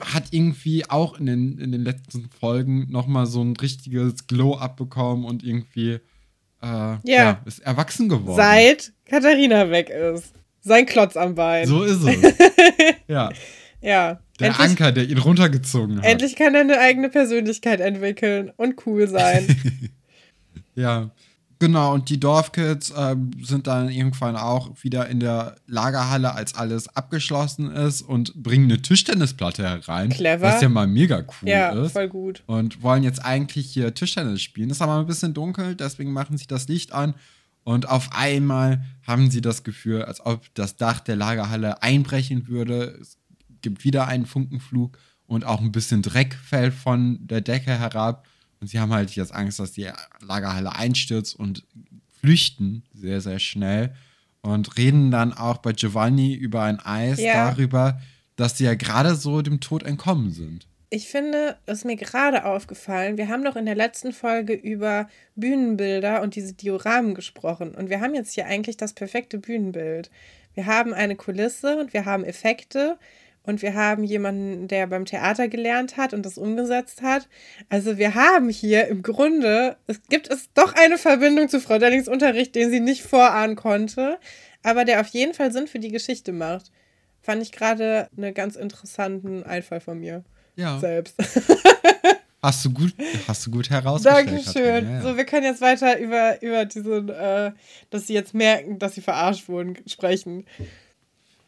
hat irgendwie auch in den, in den letzten Folgen nochmal so ein richtiges Glow-Up bekommen und irgendwie äh, ja. ja. ist erwachsen geworden. Seit Katharina weg ist. Sein Klotz am Bein. So ist es. ja. Ja. Der endlich, Anker, der ihn runtergezogen hat. Endlich kann er eine eigene Persönlichkeit entwickeln und cool sein. ja. Genau, und die Dorfkids äh, sind dann irgendwann auch wieder in der Lagerhalle, als alles abgeschlossen ist und bringen eine Tischtennisplatte herein. Clever. Was ja mal mega cool ja, ist. Ja, voll gut. Und wollen jetzt eigentlich hier Tischtennis spielen. Ist aber ein bisschen dunkel, deswegen machen sie das Licht an. Und auf einmal haben sie das Gefühl, als ob das Dach der Lagerhalle einbrechen würde. Es gibt wieder einen Funkenflug und auch ein bisschen Dreck fällt von der Decke herab. Und sie haben halt jetzt Angst, dass die Lagerhalle einstürzt und flüchten sehr, sehr schnell. Und reden dann auch bei Giovanni über ein Eis ja. darüber, dass sie ja gerade so dem Tod entkommen sind. Ich finde, es ist mir gerade aufgefallen, wir haben doch in der letzten Folge über Bühnenbilder und diese Dioramen gesprochen. Und wir haben jetzt hier eigentlich das perfekte Bühnenbild. Wir haben eine Kulisse und wir haben Effekte und wir haben jemanden, der beim Theater gelernt hat und das umgesetzt hat. Also wir haben hier im Grunde, es gibt es doch eine Verbindung zu Frau Dellings Unterricht, den sie nicht vorahnen konnte, aber der auf jeden Fall Sinn für die Geschichte macht. Fand ich gerade einen ganz interessanten Einfall von mir. Ja. Selbst. Hast du gut, hast du gut herausgestellt. Dankeschön. Ja, ja. So, wir können jetzt weiter über, über diesen, äh, dass sie jetzt merken, dass sie verarscht wurden, sprechen.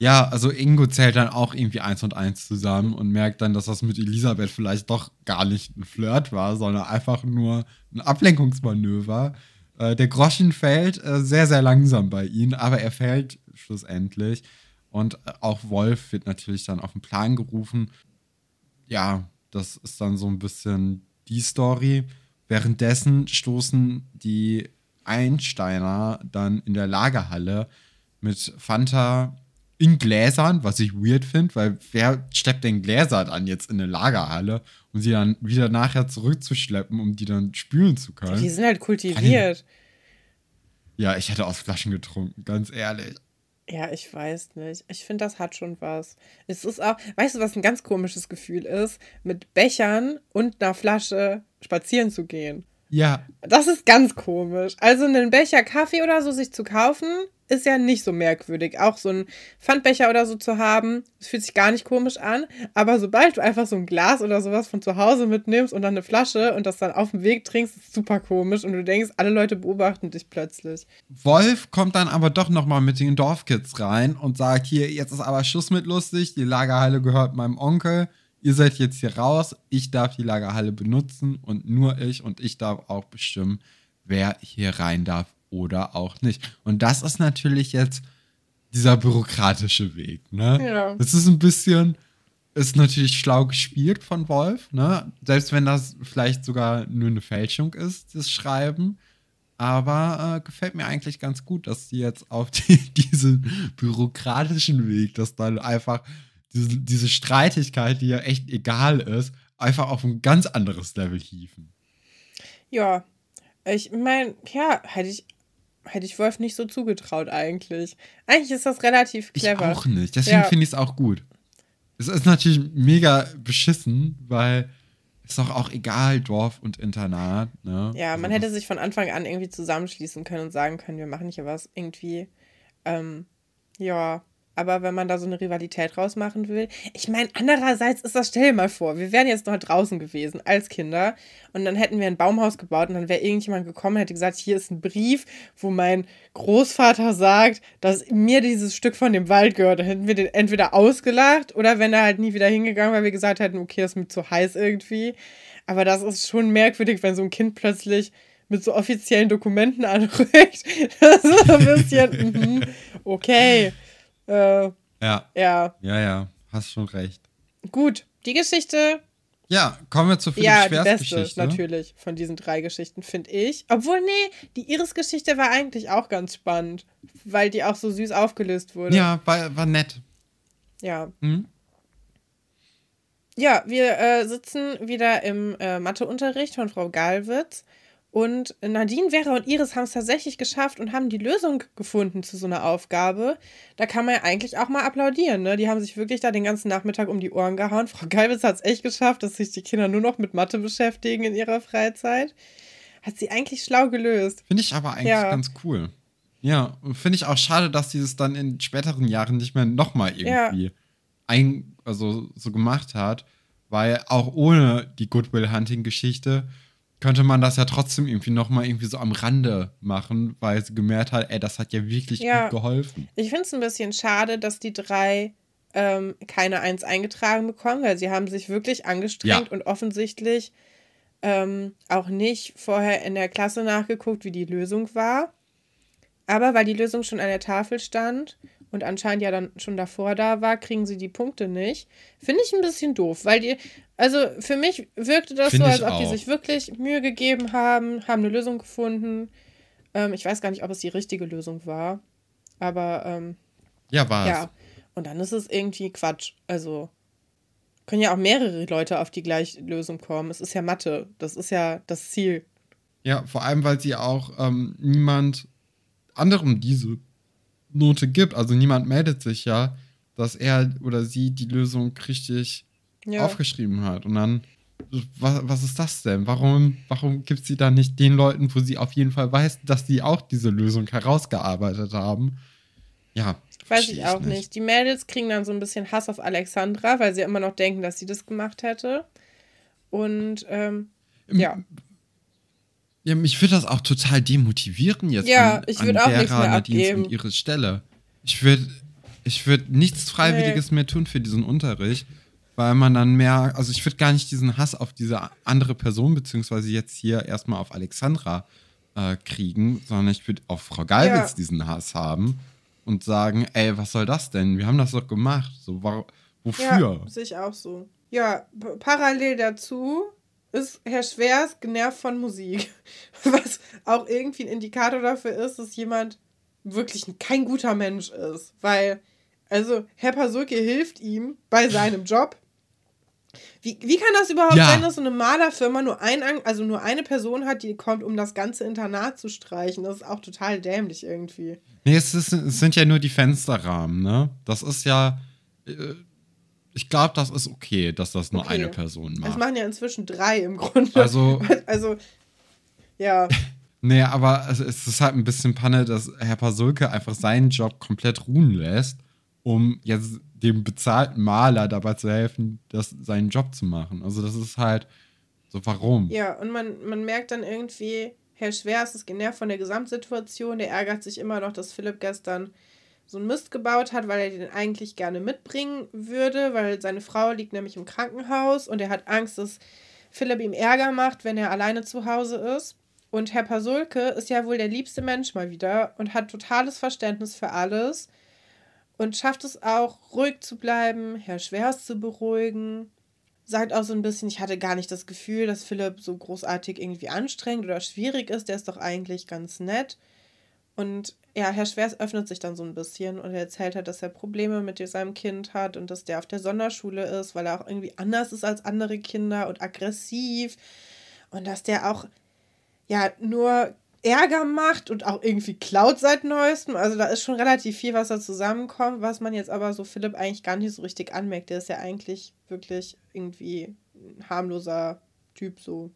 Ja, also Ingo zählt dann auch irgendwie eins und eins zusammen und merkt dann, dass das mit Elisabeth vielleicht doch gar nicht ein Flirt war, sondern einfach nur ein Ablenkungsmanöver. Äh, der Groschen fällt äh, sehr, sehr langsam bei ihnen, aber er fällt schlussendlich. Und auch Wolf wird natürlich dann auf den Plan gerufen. Ja, das ist dann so ein bisschen die Story. Währenddessen stoßen die Einsteiner dann in der Lagerhalle mit Fanta in Gläsern, was ich weird finde, weil wer steppt denn Gläser dann jetzt in eine Lagerhalle, um sie dann wieder nachher zurückzuschleppen, um die dann spülen zu können? Die sind halt kultiviert. Ja, ich hätte aus Flaschen getrunken, ganz ehrlich. Ja, ich weiß nicht. Ich finde, das hat schon was. Es ist auch, weißt du, was ein ganz komisches Gefühl ist, mit Bechern und einer Flasche spazieren zu gehen. Ja. Das ist ganz komisch. Also einen Becher Kaffee oder so sich zu kaufen, ist ja nicht so merkwürdig. Auch so ein Pfandbecher oder so zu haben, das fühlt sich gar nicht komisch an. Aber sobald du einfach so ein Glas oder sowas von zu Hause mitnimmst und dann eine Flasche und das dann auf dem Weg trinkst, ist super komisch und du denkst, alle Leute beobachten dich plötzlich. Wolf kommt dann aber doch nochmal mit den Dorfkids rein und sagt: Hier, jetzt ist aber Schluss mit lustig, die Lagerhalle gehört meinem Onkel. Ihr seid jetzt hier raus, ich darf die Lagerhalle benutzen und nur ich und ich darf auch bestimmen, wer hier rein darf oder auch nicht. Und das ist natürlich jetzt dieser bürokratische Weg. Ne? Ja. Das ist ein bisschen, ist natürlich schlau gespielt von Wolf, ne? Selbst wenn das vielleicht sogar nur eine Fälschung ist, das Schreiben. Aber äh, gefällt mir eigentlich ganz gut, dass sie jetzt auf die, diesen bürokratischen Weg, dass dann einfach diese, diese Streitigkeit, die ja echt egal ist, einfach auf ein ganz anderes Level hieven. Ja, ich meine, ja, hätte ich hätte ich Wolf nicht so zugetraut eigentlich. Eigentlich ist das relativ clever. Ich auch nicht. Deswegen ja. finde ich es auch gut. Es ist natürlich mega beschissen, weil ist doch auch egal, Dorf und Internat. Ne? Ja, man also, hätte sich von Anfang an irgendwie zusammenschließen können und sagen können, wir machen hier was irgendwie. Ähm, ja, aber wenn man da so eine Rivalität rausmachen will, ich meine, andererseits ist das, stell dir mal vor, wir wären jetzt noch draußen gewesen als Kinder und dann hätten wir ein Baumhaus gebaut und dann wäre irgendjemand gekommen und hätte gesagt, hier ist ein Brief, wo mein Großvater sagt, dass mir dieses Stück von dem Wald gehört. Dann hätten wir den entweder ausgelacht oder wenn er halt nie wieder hingegangen, weil wir gesagt hätten, okay, ist mir zu heiß irgendwie. Aber das ist schon merkwürdig, wenn so ein Kind plötzlich mit so offiziellen Dokumenten anrückt. Das ist ein bisschen, mm, okay. Äh, ja. Ja. Ja, ja. Hast schon recht. Gut, die Geschichte. Ja, kommen wir zur Philipp ja, die beste, Geschichte. natürlich, von diesen drei Geschichten, finde ich. Obwohl, nee, die Iris-Geschichte war eigentlich auch ganz spannend, weil die auch so süß aufgelöst wurde. Ja, war, war nett. Ja. Mhm. Ja, wir äh, sitzen wieder im äh, Matheunterricht von Frau Galwitz Und Nadine, Vera und Iris haben es tatsächlich geschafft und haben die Lösung gefunden zu so einer Aufgabe. Da kann man ja eigentlich auch mal applaudieren. Ne? Die haben sich wirklich da den ganzen Nachmittag um die Ohren gehauen. Frau Geibitz hat es echt geschafft, dass sich die Kinder nur noch mit Mathe beschäftigen in ihrer Freizeit. Hat sie eigentlich schlau gelöst. Finde ich aber eigentlich ja. ganz cool. Ja, und finde ich auch schade, dass sie es dann in späteren Jahren nicht mehr nochmal irgendwie ja. ein, also so gemacht hat. Weil auch ohne die Goodwill Hunting-Geschichte könnte man das ja trotzdem irgendwie nochmal irgendwie so am Rande machen, weil sie gemerkt hat, ey, das hat ja wirklich ja. gut geholfen. Ich finde es ein bisschen schade, dass die drei ähm, keine Eins eingetragen bekommen, weil sie haben sich wirklich angestrengt ja. und offensichtlich ähm, auch nicht vorher in der Klasse nachgeguckt, wie die Lösung war. Aber weil die Lösung schon an der Tafel stand und anscheinend ja dann schon davor da war, kriegen sie die Punkte nicht. Finde ich ein bisschen doof, weil die, also für mich wirkte das Find so, als ob auch. die sich wirklich Mühe gegeben haben, haben eine Lösung gefunden. Ähm, ich weiß gar nicht, ob es die richtige Lösung war, aber ähm, ja, war ja. Und dann ist es irgendwie Quatsch. Also können ja auch mehrere Leute auf die gleiche Lösung kommen. Es ist ja Mathe. Das ist ja das Ziel. Ja, vor allem, weil sie auch ähm, niemand anderem diese Note gibt. Also niemand meldet sich ja, dass er oder sie die Lösung richtig ja. aufgeschrieben hat. Und dann, was, was ist das denn? Warum, warum gibt sie dann nicht den Leuten, wo sie auf jeden Fall weiß, dass sie auch diese Lösung herausgearbeitet haben? Ja. Weiß ich auch nicht. nicht. Die Mädels kriegen dann so ein bisschen Hass auf Alexandra, weil sie immer noch denken, dass sie das gemacht hätte. Und ähm, ja. Ja, mich würde das auch total demotivieren jetzt. Ja, an, ich würde auch nichts mehr abgeben. Ihre Stelle. Ich würde ich würd nichts Freiwilliges nee. mehr tun für diesen Unterricht, weil man dann mehr, also ich würde gar nicht diesen Hass auf diese andere Person, beziehungsweise jetzt hier erstmal auf Alexandra äh, kriegen, sondern ich würde auf Frau Galwitz ja. diesen Hass haben und sagen, ey, was soll das denn? Wir haben das doch gemacht. So, wofür? Ja, sehe ich auch so. Ja, parallel dazu ist Herr Schwers genervt von Musik. Was auch irgendwie ein Indikator dafür ist, dass jemand wirklich kein guter Mensch ist. Weil, also, Herr Pasulke hilft ihm bei seinem Job. Wie, wie kann das überhaupt ja. sein, dass so eine Malerfirma nur, ein, also nur eine Person hat, die kommt, um das ganze Internat zu streichen? Das ist auch total dämlich irgendwie. Nee, es, ist, es sind ja nur die Fensterrahmen, ne? Das ist ja. Äh, ich glaube, das ist okay, dass das nur okay. eine Person macht. Das machen ja inzwischen drei im Grunde. Also. also, ja. nee, aber es ist halt ein bisschen Panne, dass Herr Pasulke einfach seinen Job komplett ruhen lässt, um jetzt dem bezahlten Maler dabei zu helfen, das, seinen Job zu machen. Also, das ist halt so, warum? Ja, und man, man merkt dann irgendwie, Herr Schwers ist genervt von der Gesamtsituation. Der ärgert sich immer noch, dass Philipp gestern so einen Mist gebaut hat, weil er den eigentlich gerne mitbringen würde, weil seine Frau liegt nämlich im Krankenhaus und er hat Angst, dass Philipp ihm Ärger macht, wenn er alleine zu Hause ist. Und Herr Pasulke ist ja wohl der liebste Mensch mal wieder und hat totales Verständnis für alles und schafft es auch, ruhig zu bleiben, Herr Schwers zu beruhigen. Sagt auch so ein bisschen, ich hatte gar nicht das Gefühl, dass Philipp so großartig irgendwie anstrengend oder schwierig ist. Der ist doch eigentlich ganz nett. Und ja, Herr Schwers öffnet sich dann so ein bisschen und er erzählt halt, dass er Probleme mit seinem Kind hat und dass der auf der Sonderschule ist, weil er auch irgendwie anders ist als andere Kinder und aggressiv und dass der auch ja nur Ärger macht und auch irgendwie klaut seit neuestem. Also da ist schon relativ viel, was da zusammenkommt, was man jetzt aber so Philipp eigentlich gar nicht so richtig anmerkt. Der ist ja eigentlich wirklich irgendwie ein harmloser Typ so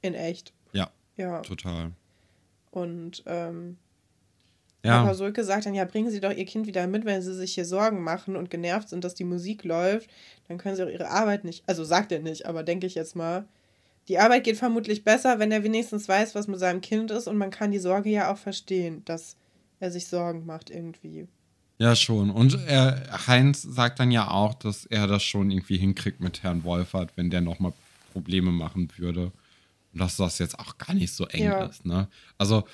in echt. Ja. Ja. Total. Und ähm, ja. Papa Sulke sagt dann, ja, bringen Sie doch Ihr Kind wieder mit, wenn Sie sich hier Sorgen machen und genervt sind, dass die Musik läuft, dann können Sie auch Ihre Arbeit nicht, also sagt er nicht, aber denke ich jetzt mal, die Arbeit geht vermutlich besser, wenn er wenigstens weiß, was mit seinem Kind ist und man kann die Sorge ja auch verstehen, dass er sich Sorgen macht irgendwie. Ja, schon. Und er, Heinz sagt dann ja auch, dass er das schon irgendwie hinkriegt mit Herrn Wolfert, wenn der nochmal Probleme machen würde. Und dass das jetzt auch gar nicht so eng ja. ist, ne? Also,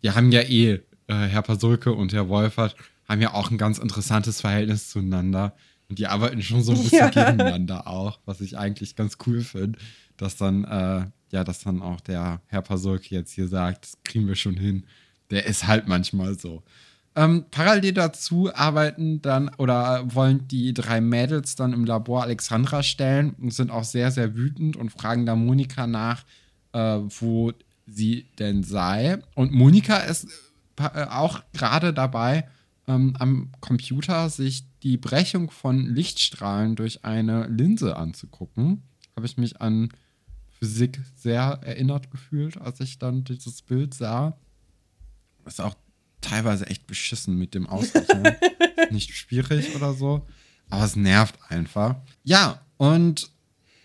wir haben ja eh äh, Herr Pasulke und Herr Wolfert haben ja auch ein ganz interessantes Verhältnis zueinander. Und die arbeiten schon so ein bisschen ja. gegeneinander auch, was ich eigentlich ganz cool finde, dass dann, äh, ja, dass dann auch der Herr Pasulke jetzt hier sagt, das kriegen wir schon hin. Der ist halt manchmal so. Ähm, parallel dazu arbeiten dann oder wollen die drei Mädels dann im Labor Alexandra stellen und sind auch sehr, sehr wütend und fragen da Monika nach, äh, wo sie denn sei. Und Monika ist auch gerade dabei, ähm, am Computer sich die Brechung von Lichtstrahlen durch eine Linse anzugucken. Habe ich mich an Physik sehr erinnert gefühlt, als ich dann dieses Bild sah. Ist auch teilweise echt beschissen mit dem Ausrechnen. Nicht schwierig oder so, aber es nervt einfach. Ja, und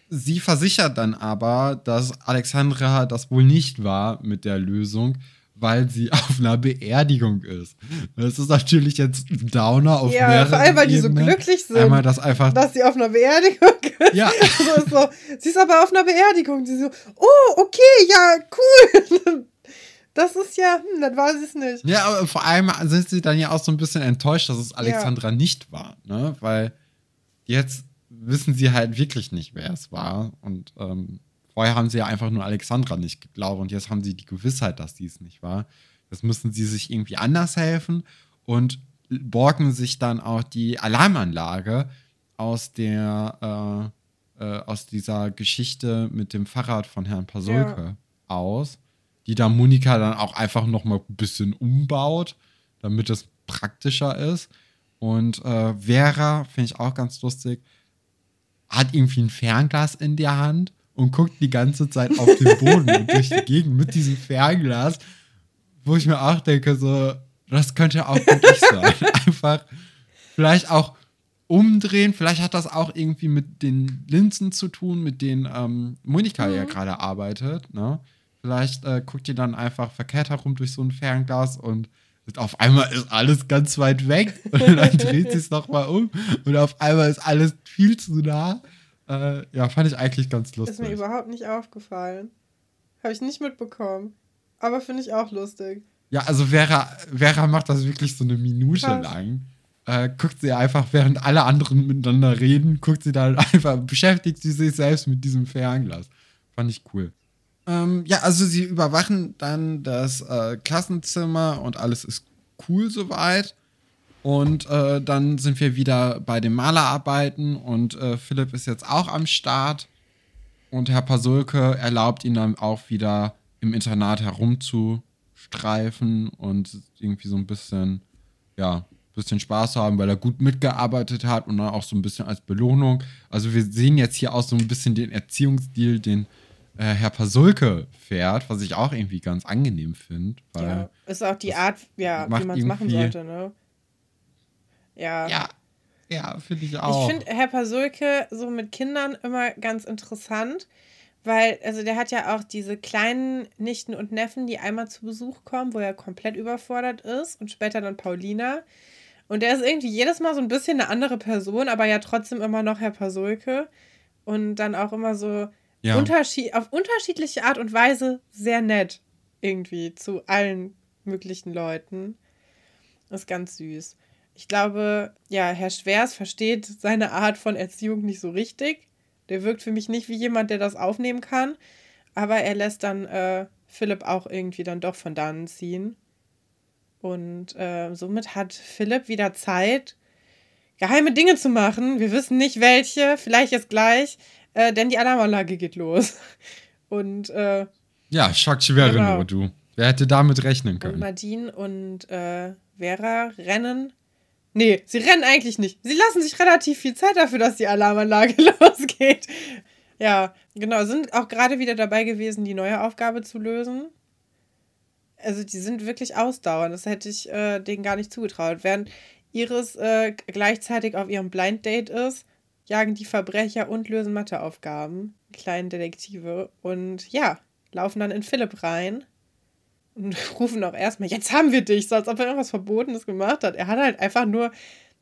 sie versichert dann aber, dass Alexandra das wohl nicht war mit der Lösung, weil sie auf einer Beerdigung ist. Das ist natürlich jetzt ein Downer auf Ja, vor allem, weil die so glücklich sind, Einmal das einfach, dass sie auf einer Beerdigung ist. Ja. So ist so, sie ist aber auf einer Beerdigung. Sie so, oh, okay, ja, cool. Das ist ja, hm, dann war sie es nicht. ja, aber vor allem sind sie dann ja auch so ein bisschen enttäuscht, dass es Alexandra nicht war, ne? Weil jetzt wissen sie halt wirklich nicht, wer es war. Und ähm, vorher haben sie ja einfach nur Alexandra nicht geglaubt und jetzt haben sie die Gewissheit, dass sie es nicht war. Jetzt müssen sie sich irgendwie anders helfen und borgen sich dann auch die Alarmanlage aus der äh, äh, aus dieser Geschichte mit dem Fahrrad von Herrn Pasulke aus, die da Monika dann auch einfach noch mal ein bisschen umbaut, damit es praktischer ist. Und äh, Vera, finde ich auch ganz lustig, hat irgendwie ein Fernglas in der Hand und guckt die ganze Zeit auf den Boden und durch die Gegend mit diesem Fernglas, wo ich mir auch denke, so, das könnte auch wirklich sein. Einfach vielleicht auch umdrehen, vielleicht hat das auch irgendwie mit den Linsen zu tun, mit denen ähm, Monika ja gerade arbeitet. Ne? Vielleicht äh, guckt die dann einfach verkehrt herum durch so ein Fernglas und auf einmal ist alles ganz weit weg und dann dreht sie es nochmal um und auf einmal ist alles viel zu nah. Äh, ja, fand ich eigentlich ganz Ist mir lustig. überhaupt nicht aufgefallen. Habe ich nicht mitbekommen. Aber finde ich auch lustig. Ja, also Vera, Vera macht das wirklich so eine Minute Krass. lang. Äh, guckt sie einfach, während alle anderen miteinander reden, guckt sie dann einfach, beschäftigt sie sich selbst mit diesem Fernglas. Fand ich cool. Ähm, ja, also sie überwachen dann das äh, Klassenzimmer und alles ist cool soweit. Und äh, dann sind wir wieder bei den Malerarbeiten und äh, Philipp ist jetzt auch am Start. Und Herr Pasulke erlaubt ihn dann auch wieder im Internat herumzustreifen und irgendwie so ein bisschen, ja, bisschen Spaß zu haben, weil er gut mitgearbeitet hat und dann auch so ein bisschen als Belohnung. Also wir sehen jetzt hier auch so ein bisschen den Erziehungsstil, den äh, Herr Pasulke fährt, was ich auch irgendwie ganz angenehm finde. Ja. Ist auch die Art, ja, wie man es machen sollte, ne? Ja. ja, ja, finde ich auch. Ich finde Herr Pasulke so mit Kindern immer ganz interessant, weil, also der hat ja auch diese kleinen Nichten und Neffen, die einmal zu Besuch kommen, wo er komplett überfordert ist und später dann Paulina. Und der ist irgendwie jedes Mal so ein bisschen eine andere Person, aber ja trotzdem immer noch Herr Pasulke. Und dann auch immer so ja. unterschied auf unterschiedliche Art und Weise sehr nett irgendwie zu allen möglichen Leuten. Das ist ganz süß. Ich glaube, ja, Herr Schwers versteht seine Art von Erziehung nicht so richtig. Der wirkt für mich nicht wie jemand, der das aufnehmen kann. Aber er lässt dann äh, Philipp auch irgendwie dann doch von dannen ziehen. Und äh, somit hat Philipp wieder Zeit, geheime Dinge zu machen. Wir wissen nicht welche, vielleicht jetzt gleich, äh, denn die Alarmanlage geht los. Und, äh, ja, Schockschwere Genau. nur, du. Wer hätte damit rechnen und können? Nadine und äh, Vera rennen. Nee, sie rennen eigentlich nicht. Sie lassen sich relativ viel Zeit dafür, dass die Alarmanlage losgeht. Ja, genau. Sind auch gerade wieder dabei gewesen, die neue Aufgabe zu lösen. Also die sind wirklich ausdauernd. Das hätte ich äh, denen gar nicht zugetraut. Während Iris äh, gleichzeitig auf ihrem Blind Date ist, jagen die Verbrecher und lösen Matheaufgaben. Kleinen Detektive. Und ja, laufen dann in Philipp rein und rufen auch erstmal, jetzt haben wir dich, so als ob er irgendwas Verbotenes gemacht hat. Er hat halt einfach nur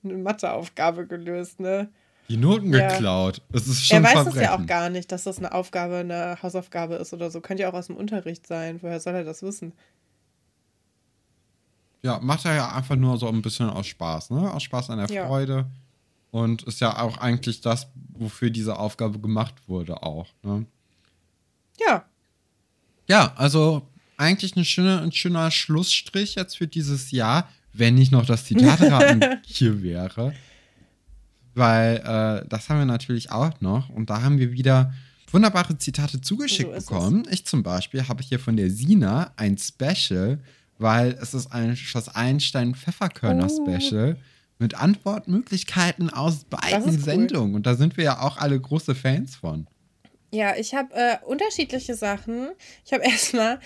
eine Matheaufgabe gelöst, ne? Die Noten Ja. geklaut. Es ist schon Er weiß es Verbrechen. ja auch gar nicht, dass das eine Aufgabe, eine Hausaufgabe ist oder so. Könnte ja auch aus dem Unterricht sein. Woher soll er das wissen? Ja, macht er ja einfach nur so ein bisschen aus Spaß, ne? Aus Spaß an der Ja. Freude. Und ist ja auch eigentlich das, wofür diese Aufgabe gemacht wurde, auch. Ne? Ja, Ja, also eigentlich eine schöne, ein schöner Schlussstrich jetzt für dieses Jahr, wenn nicht noch das Zitatraten hier wäre. Weil äh, das haben wir natürlich auch noch. Und da haben wir wieder wunderbare Zitate zugeschickt So ist es. bekommen. Ich zum Beispiel habe hier von der Sina ein Special, weil es ist ein Schloss Einstein Pfefferkörner Special mit Antwortmöglichkeiten aus beiden ist cool. Sendungen. Und da sind wir ja auch alle große Fans von. Ja, ich habe äh, unterschiedliche Sachen. Ich habe erstmal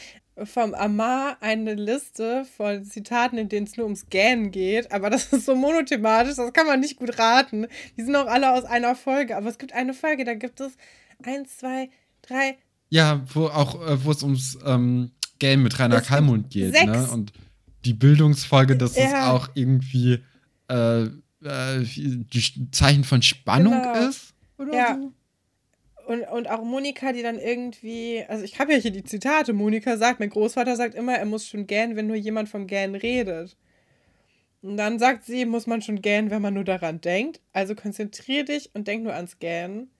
vom Amar eine Liste von Zitaten, in denen es nur ums Gähnen geht. Aber das ist so monothematisch, das kann man nicht gut raten. Die sind auch alle aus einer Folge. Aber es gibt eine Folge, da gibt es eins, zwei, drei, Ja, wo auch, äh, wo es ums ähm, Game mit Rainer Kallmund geht, sechs. ne? Und die Bildungsfolge, dass es Ja. auch irgendwie äh, äh, die Zeichen von Spannung Genau. ist. Oder Ja. so. Und, und auch Monika, die dann irgendwie, also ich habe ja hier die Zitate. Monika sagt, mein Großvater sagt immer, er muss schon gähnen, wenn nur jemand vom Gähnen redet. Und dann sagt sie, muss man schon gähnen, wenn man nur daran denkt. Also konzentrier dich und denk nur ans Gähnen.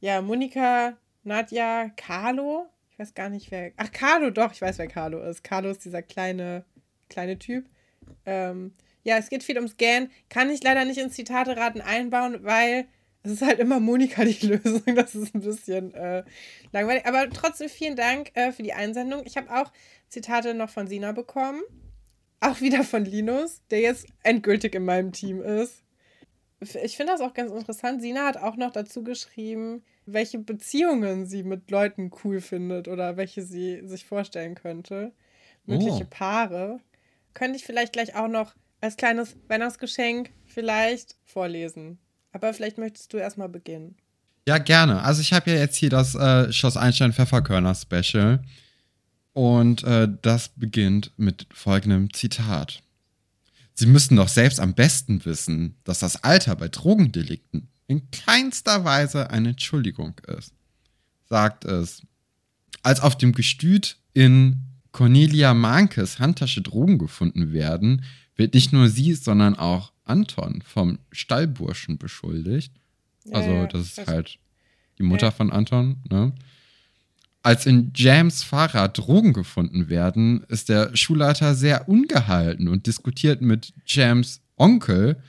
Ja, Monika, Nadja, Carlo. Ich weiß gar nicht, wer. Ach, Carlo, doch, ich weiß, wer Carlo ist. Carlo ist dieser kleine, kleine Typ. Ähm, ja, es geht viel ums Gähnen. Kann ich leider nicht ins Zitate-Raten einbauen, weil es ist halt immer Monika die Lösung. Das ist ein bisschen äh, langweilig. Aber trotzdem vielen Dank äh, für die Einsendung. Ich habe auch Zitate noch von Sina bekommen. Auch wieder von Linus, der jetzt endgültig in meinem Team ist. Ich finde das auch ganz interessant. Sina hat auch noch dazu geschrieben, welche Beziehungen sie mit Leuten cool findet oder welche sie sich vorstellen könnte. Mögliche Oh. Paare. Könnte ich vielleicht gleich auch noch als kleines Weihnachtsgeschenk vielleicht vorlesen. Aber vielleicht möchtest du erstmal beginnen. Ja, gerne. Also ich habe ja jetzt hier das äh, Schloss Einstein Pfefferkörner Special. Und äh, das beginnt mit folgendem Zitat. Sie müssten doch selbst am besten wissen, dass das Alter bei Drogendelikten in keinster Weise eine Entschuldigung ist. Sagt es. Als auf dem Gestüt in Cornelia Mankes Handtasche Drogen gefunden werden, wird nicht nur sie, sondern auch Anton vom Stallburschen beschuldigt. Ja, Also, ja, das ist weiß- halt die Mutter Ja. von Anton, ne? Als in Jams Fahrrad Drogen gefunden werden, ist der Schulleiter sehr ungehalten und diskutiert mit Jams Onkel,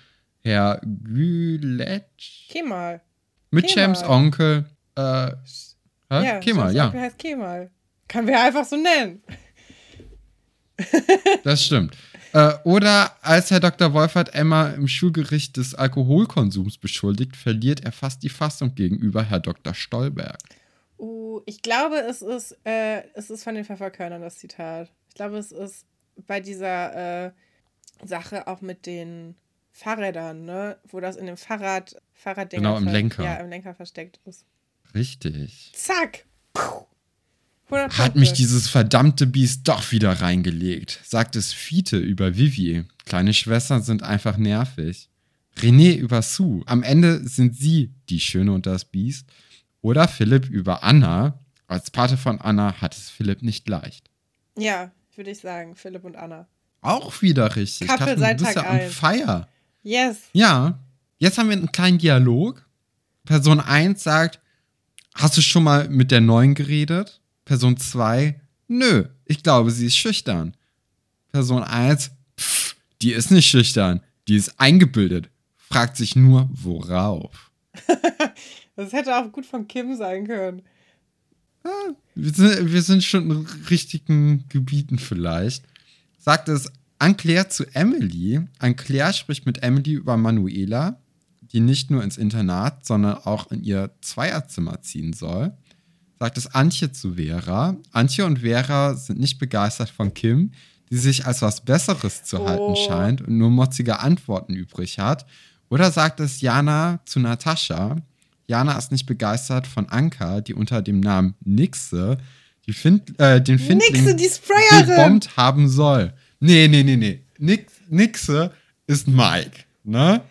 Herr Gületsch. Kemal. Mit Kemal. Jams Onkel, äh, hä? Ja, Kemal, James ja, Onkel heißt Kemal. Kann wir einfach so nennen. das stimmt. Äh, oder als Herr Dr. Wolfert Emma im Schulgericht des Alkoholkonsums beschuldigt, verliert er fast die Fassung gegenüber Herr Dr. Stolberg. Uh, ich glaube, es ist, äh, es ist von den Pfefferkörnern das Zitat. Ich glaube, es ist bei dieser äh, Sache auch mit den Fahrrädern, ne? Wo das in dem Fahrrad, Fahrraddinger Genau, im Lenker. Ja, im Lenker versteckt ist. Richtig. Zack! Puh. 100 Hat mich dieses verdammte Biest doch wieder reingelegt, sagt es Fiete über Vivi. Kleine Schwestern sind einfach nervig. René über Sue. Am Ende sind sie die Schöne und das Biest. Oder Philipp über Anna. Als Pate von Anna hat es Philipp nicht leicht. Ja, würde ich sagen, Philipp und Anna. Auch wieder richtig. Carsten, seit du bist Tag ja on fire. Yes. Ja, jetzt haben wir einen kleinen Dialog. Person 1 sagt, hast du schon mal mit der Neuen geredet? Person 2, nö, ich glaube, sie ist schüchtern. Person 1, pff, die ist nicht schüchtern, die ist eingebildet. Fragt sich nur, worauf. Das hätte auch gut von Kim sein können. Wir sind, wir sind schon in richtigen Gebieten vielleicht. Sagt es Anclair zu Emily. Anclair spricht mit Emily über Manuela, die nicht nur ins Internat, sondern auch in ihr Zweierzimmer ziehen soll. Sagt es Antje zu Vera. Antje und Vera sind nicht begeistert von Kim, die sich als was Besseres zu halten Oh. scheint und nur motzige Antworten übrig hat. Oder sagt es Jana zu Natascha. Jana ist nicht begeistert von Anka, die unter dem Namen Nixe die Find, äh, den Findling Nixe, die Sprayerin! gebombt haben soll. Nee, nee, nee, nee. Nix, Nixe ist Mike, ne?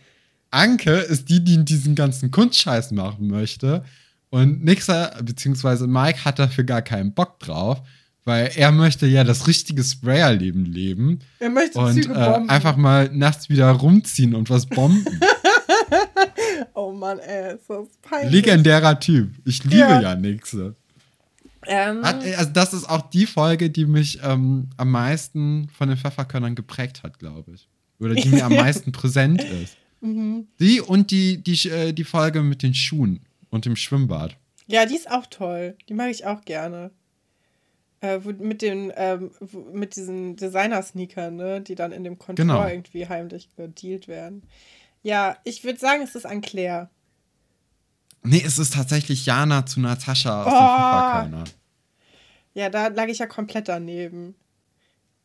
Anke ist die, die diesen ganzen Kunstscheiß machen möchte. Und Nixe, beziehungsweise Mike, hat dafür gar keinen Bock drauf, weil er möchte ja das richtige Sprayerleben leben Er möchte und äh, einfach mal nachts wieder rumziehen und was bomben. Oh Mann, ey, ist das peinlich. Legendärer Typ. Ich liebe Ja. ja, Nixe. Ähm, Hat, also das ist auch die Folge, die mich ähm, am meisten von den Pfefferkörnern geprägt hat, glaube ich. Oder die mir am meisten präsent ist. mhm. Die und die, die, äh, die Folge mit den Schuhen und dem Schwimmbad. Ja, die ist auch toll. Die mag ich auch gerne. Äh, wo, mit den, ähm, wo, mit diesen Designer-Sneakern, ne, die dann in dem Kontor Genau. irgendwie heimlich gedealt werden. Ja, ich würde sagen, es ist an Claire. Nee, es ist tatsächlich Jana zu Natascha aus dem Oh. FIFA-Kölner. Ja, da lag ich ja komplett daneben.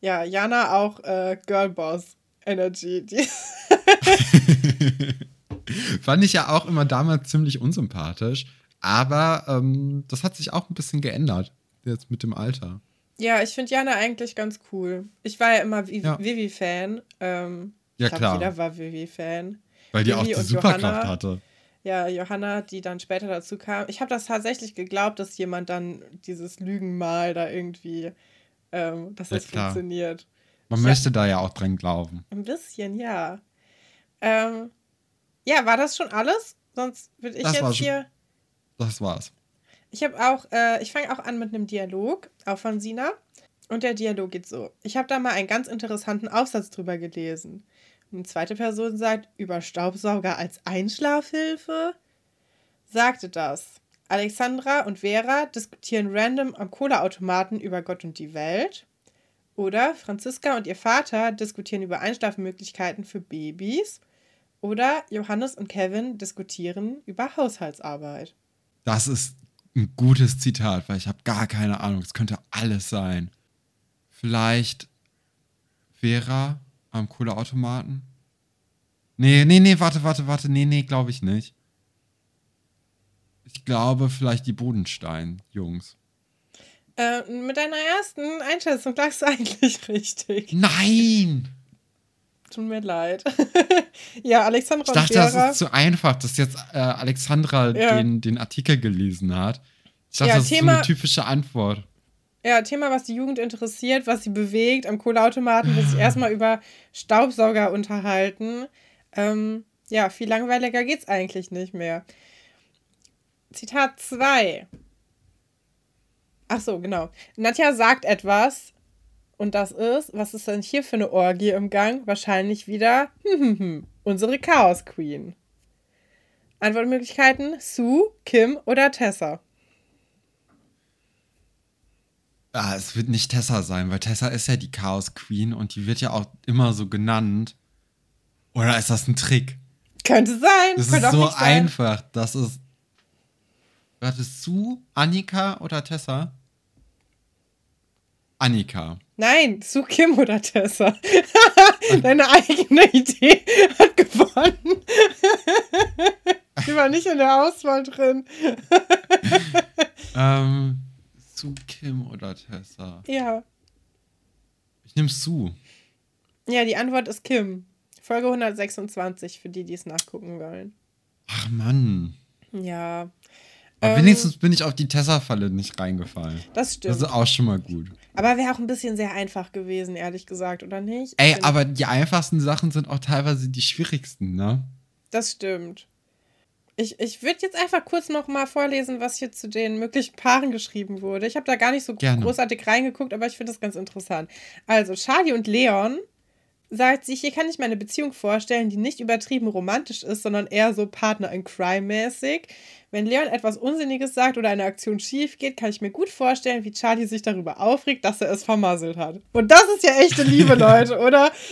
Ja, Jana auch äh, Girlboss Energy. Die, Fand ich ja auch immer damals ziemlich unsympathisch. Aber ähm, das hat sich auch ein bisschen geändert. Jetzt mit dem Alter. ja, ich finde Jana eigentlich ganz cool. Ich war ja immer Vi- Ja. Vivi-Fan. Ähm, Ja, ich glaub, klar. Jeder war Vivi-Fan. Weil die Vivi auch die Superkraft Johanna. hatte. Ja, Johanna, die dann später dazu kam. Ich habe das tatsächlich geglaubt, dass jemand dann dieses Lügenmal da irgendwie, ähm, dass Ja, das klar. funktioniert. Man Ja. möchte da ja auch dran glauben. Ein bisschen, ja. Ähm, ja, war das schon alles? Sonst würde ich Das jetzt hier. Das war's. Ich habe auch, äh, ich fange auch an mit einem Dialog, auch von Sina. Und der Dialog geht so. Ich habe da mal einen ganz interessanten Aufsatz drüber gelesen. Und die zweite Person sagt, über Staubsauger als Einschlafhilfe? Sagte das. Alexandra und Vera diskutieren random am Cola-Automaten über Gott und die Welt. Oder Franziska und ihr Vater diskutieren über Einschlafmöglichkeiten für Babys. Oder Johannes und Kevin diskutieren über Haushaltsarbeit. Das ist ein gutes Zitat, weil ich habe gar keine Ahnung. Es könnte alles sein. Vielleicht Vera am Kohleautomaten? Nee, nee, nee, warte, warte, warte. Nee, nee, glaube ich nicht. Ich glaube vielleicht die Bodenstein-Jungs. Äh, mit deiner ersten Einschätzung lagst du eigentlich richtig. Nein! Tut mir leid. ja, Alexandra Ich dachte, Vera. das ist zu einfach, dass jetzt äh, Alexandra Ja. den, den Artikel gelesen hat. Ich dachte, Ja, das ist so Thema- eine typische Antwort. ja, Thema, was die Jugend interessiert, was sie bewegt am Kohleautomaten, will sich erstmal über Staubsauger unterhalten. Ähm, ja, viel langweiliger geht's eigentlich nicht mehr. Zitat 2. Ach so, genau. Nadja sagt etwas und das ist, was ist denn hier für eine Orgie im Gang? Wahrscheinlich wieder unsere Chaos Queen. Antwortmöglichkeiten: Sue, Kim oder Tessa. Ah, es wird nicht Tessa sein, weil Tessa ist ja die Chaos Queen und die wird ja auch immer so genannt. Oder ist das ein Trick? Könnte sein. Das könnte ist so sein. einfach. Das ist. Warte, Sue, Annika oder Tessa? Annika. Nein, Sue, Kim oder Tessa. Deine eigene Idee hat gewonnen. Die war nicht in der Auswahl drin. Ähm, Sue, Kim oder Tessa? Ja. Ich nehme Sue. Ja, die Antwort ist Kim. Folge 126 für die, die es nachgucken wollen. Ach Mann. Ja. Aber Ähm, wenigstens bin ich auf die Tessa-Falle nicht reingefallen. Das stimmt. Das ist auch schon mal gut. aber wäre auch ein bisschen sehr einfach gewesen, ehrlich gesagt, oder nicht? Ey, Bin- aber die einfachsten Sachen sind auch teilweise die schwierigsten, ne? Das stimmt. Ich, ich würde jetzt einfach kurz noch mal vorlesen, was hier zu den möglichen Paaren geschrieben wurde. Ich habe da gar nicht so Gerne. großartig reingeguckt, aber ich finde das ganz interessant. Also, Charlie und Leon sagt sich, hier kann ich mir eine Beziehung vorstellen, die nicht übertrieben romantisch ist, sondern eher so Partner in Crime mäßig. Wenn Leon etwas Unsinniges sagt oder eine Aktion schief geht, kann ich mir gut vorstellen, wie Charlie sich darüber aufregt, dass er es vermasselt hat. Und das ist ja echte Liebe, Leute, oder?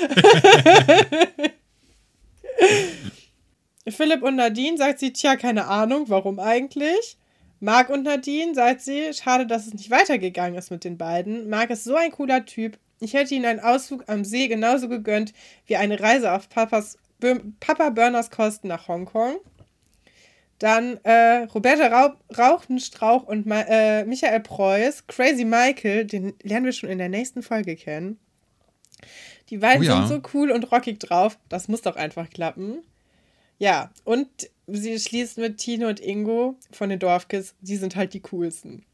Philipp und Nadine sagt sie, tja, keine Ahnung, warum eigentlich? Marc und Nadine sagt sie, schade, dass es nicht weitergegangen ist mit den beiden. Marc ist so ein cooler Typ. Ich hätte ihm einen Ausflug am See genauso gegönnt wie eine Reise auf Papas, Papa Burners Kosten nach Hongkong. Dann äh, Roberta Rau Rauchenstrauch und Ma äh, Michael Preuß, Crazy Michael, den lernen wir schon in der nächsten Folge kennen. Die beiden Oh ja. sind so cool und rockig drauf. Das muss doch einfach klappen. Ja, und sie schließt mit Tino und Ingo von den Dorfkids. Die sind halt die coolsten.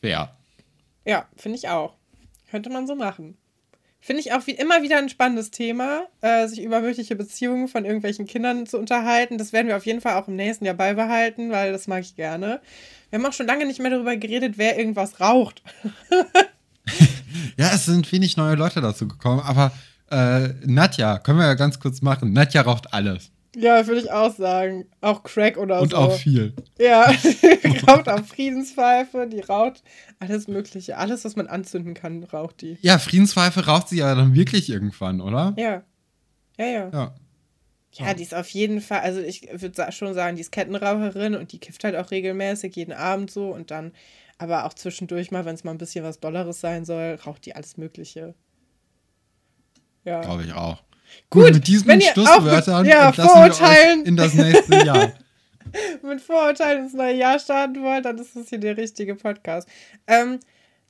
Fair. Ja, finde ich auch. Könnte man so machen. Finde ich auch wie immer wieder ein spannendes Thema, äh, sich über mögliche Beziehungen von irgendwelchen Kindern zu unterhalten. Das werden wir auf jeden Fall auch im nächsten Jahr beibehalten, weil das mag ich gerne. Wir haben auch schon lange nicht mehr darüber geredet, wer irgendwas raucht. Ja, es sind wenig neue Leute dazu gekommen, aber äh, Nadja, können wir ja ganz kurz machen. Nadja raucht alles. Ja, würde ich auch sagen. Auch Crack oder Und so. auch viel. Ja, raucht auch Friedenspfeife, die raucht alles Mögliche. Alles, was man anzünden kann, raucht die. Ja, Friedenspfeife raucht sie ja dann wirklich irgendwann, oder? Ja. Ja, ja. Ja. Ja, die ist auf jeden Fall, also ich würde schon sagen, die ist Kettenraucherin und die kifft halt auch regelmäßig, jeden Abend so und dann, aber auch zwischendurch mal, wenn es mal ein bisschen was Dolleres sein soll, raucht die alles Mögliche. Ja. Glaube ich auch. Gut, mit diesen Schlusswörtern ja, Vorurteilen- in das nächste Jahr. mit Vorurteilen ins neue Jahr starten wollt, dann ist das hier der richtige Podcast. Ähm,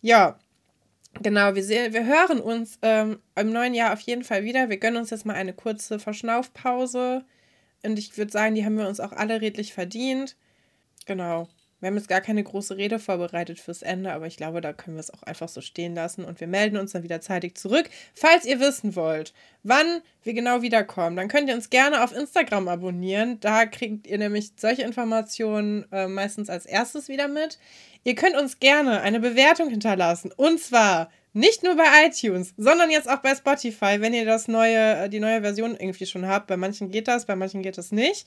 ja, genau, wir, sehen, wir hören uns ähm, im neuen Jahr auf jeden Fall wieder. Wir gönnen uns jetzt mal eine kurze Verschnaufpause. Und ich würde sagen, die haben wir uns auch alle redlich verdient. Genau. Wir haben jetzt gar keine große Rede vorbereitet fürs Ende, aber ich glaube, da können wir es auch einfach so stehen lassen und wir melden uns dann wieder zeitig zurück. Falls ihr wissen wollt, wann wir genau wiederkommen, dann könnt ihr uns gerne auf Instagram abonnieren. Da kriegt ihr nämlich solche Informationen äh, meistens als erstes wieder mit. Ihr könnt uns gerne eine Bewertung hinterlassen und zwar nicht nur bei iTunes, sondern jetzt auch bei Spotify, wenn ihr das neue, äh, die neue Version irgendwie schon habt. Bei manchen geht das, bei manchen geht das nicht.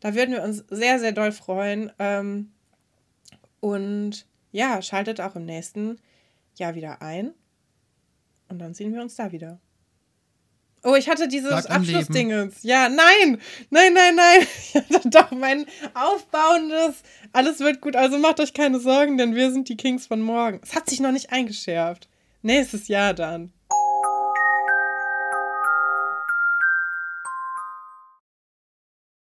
Da würden wir uns sehr, sehr doll freuen. Ähm, und ja, schaltet auch im nächsten Jahr wieder ein. Und dann sehen wir uns da wieder. Oh, ich hatte dieses. Abschlussdingens. Ja, nein, nein, nein, nein. Ich hatte doch mein aufbauendes. Alles wird gut, also macht euch keine Sorgen, denn wir sind die Kings von morgen. Es hat sich noch nicht eingeschärft. Nächstes Jahr dann.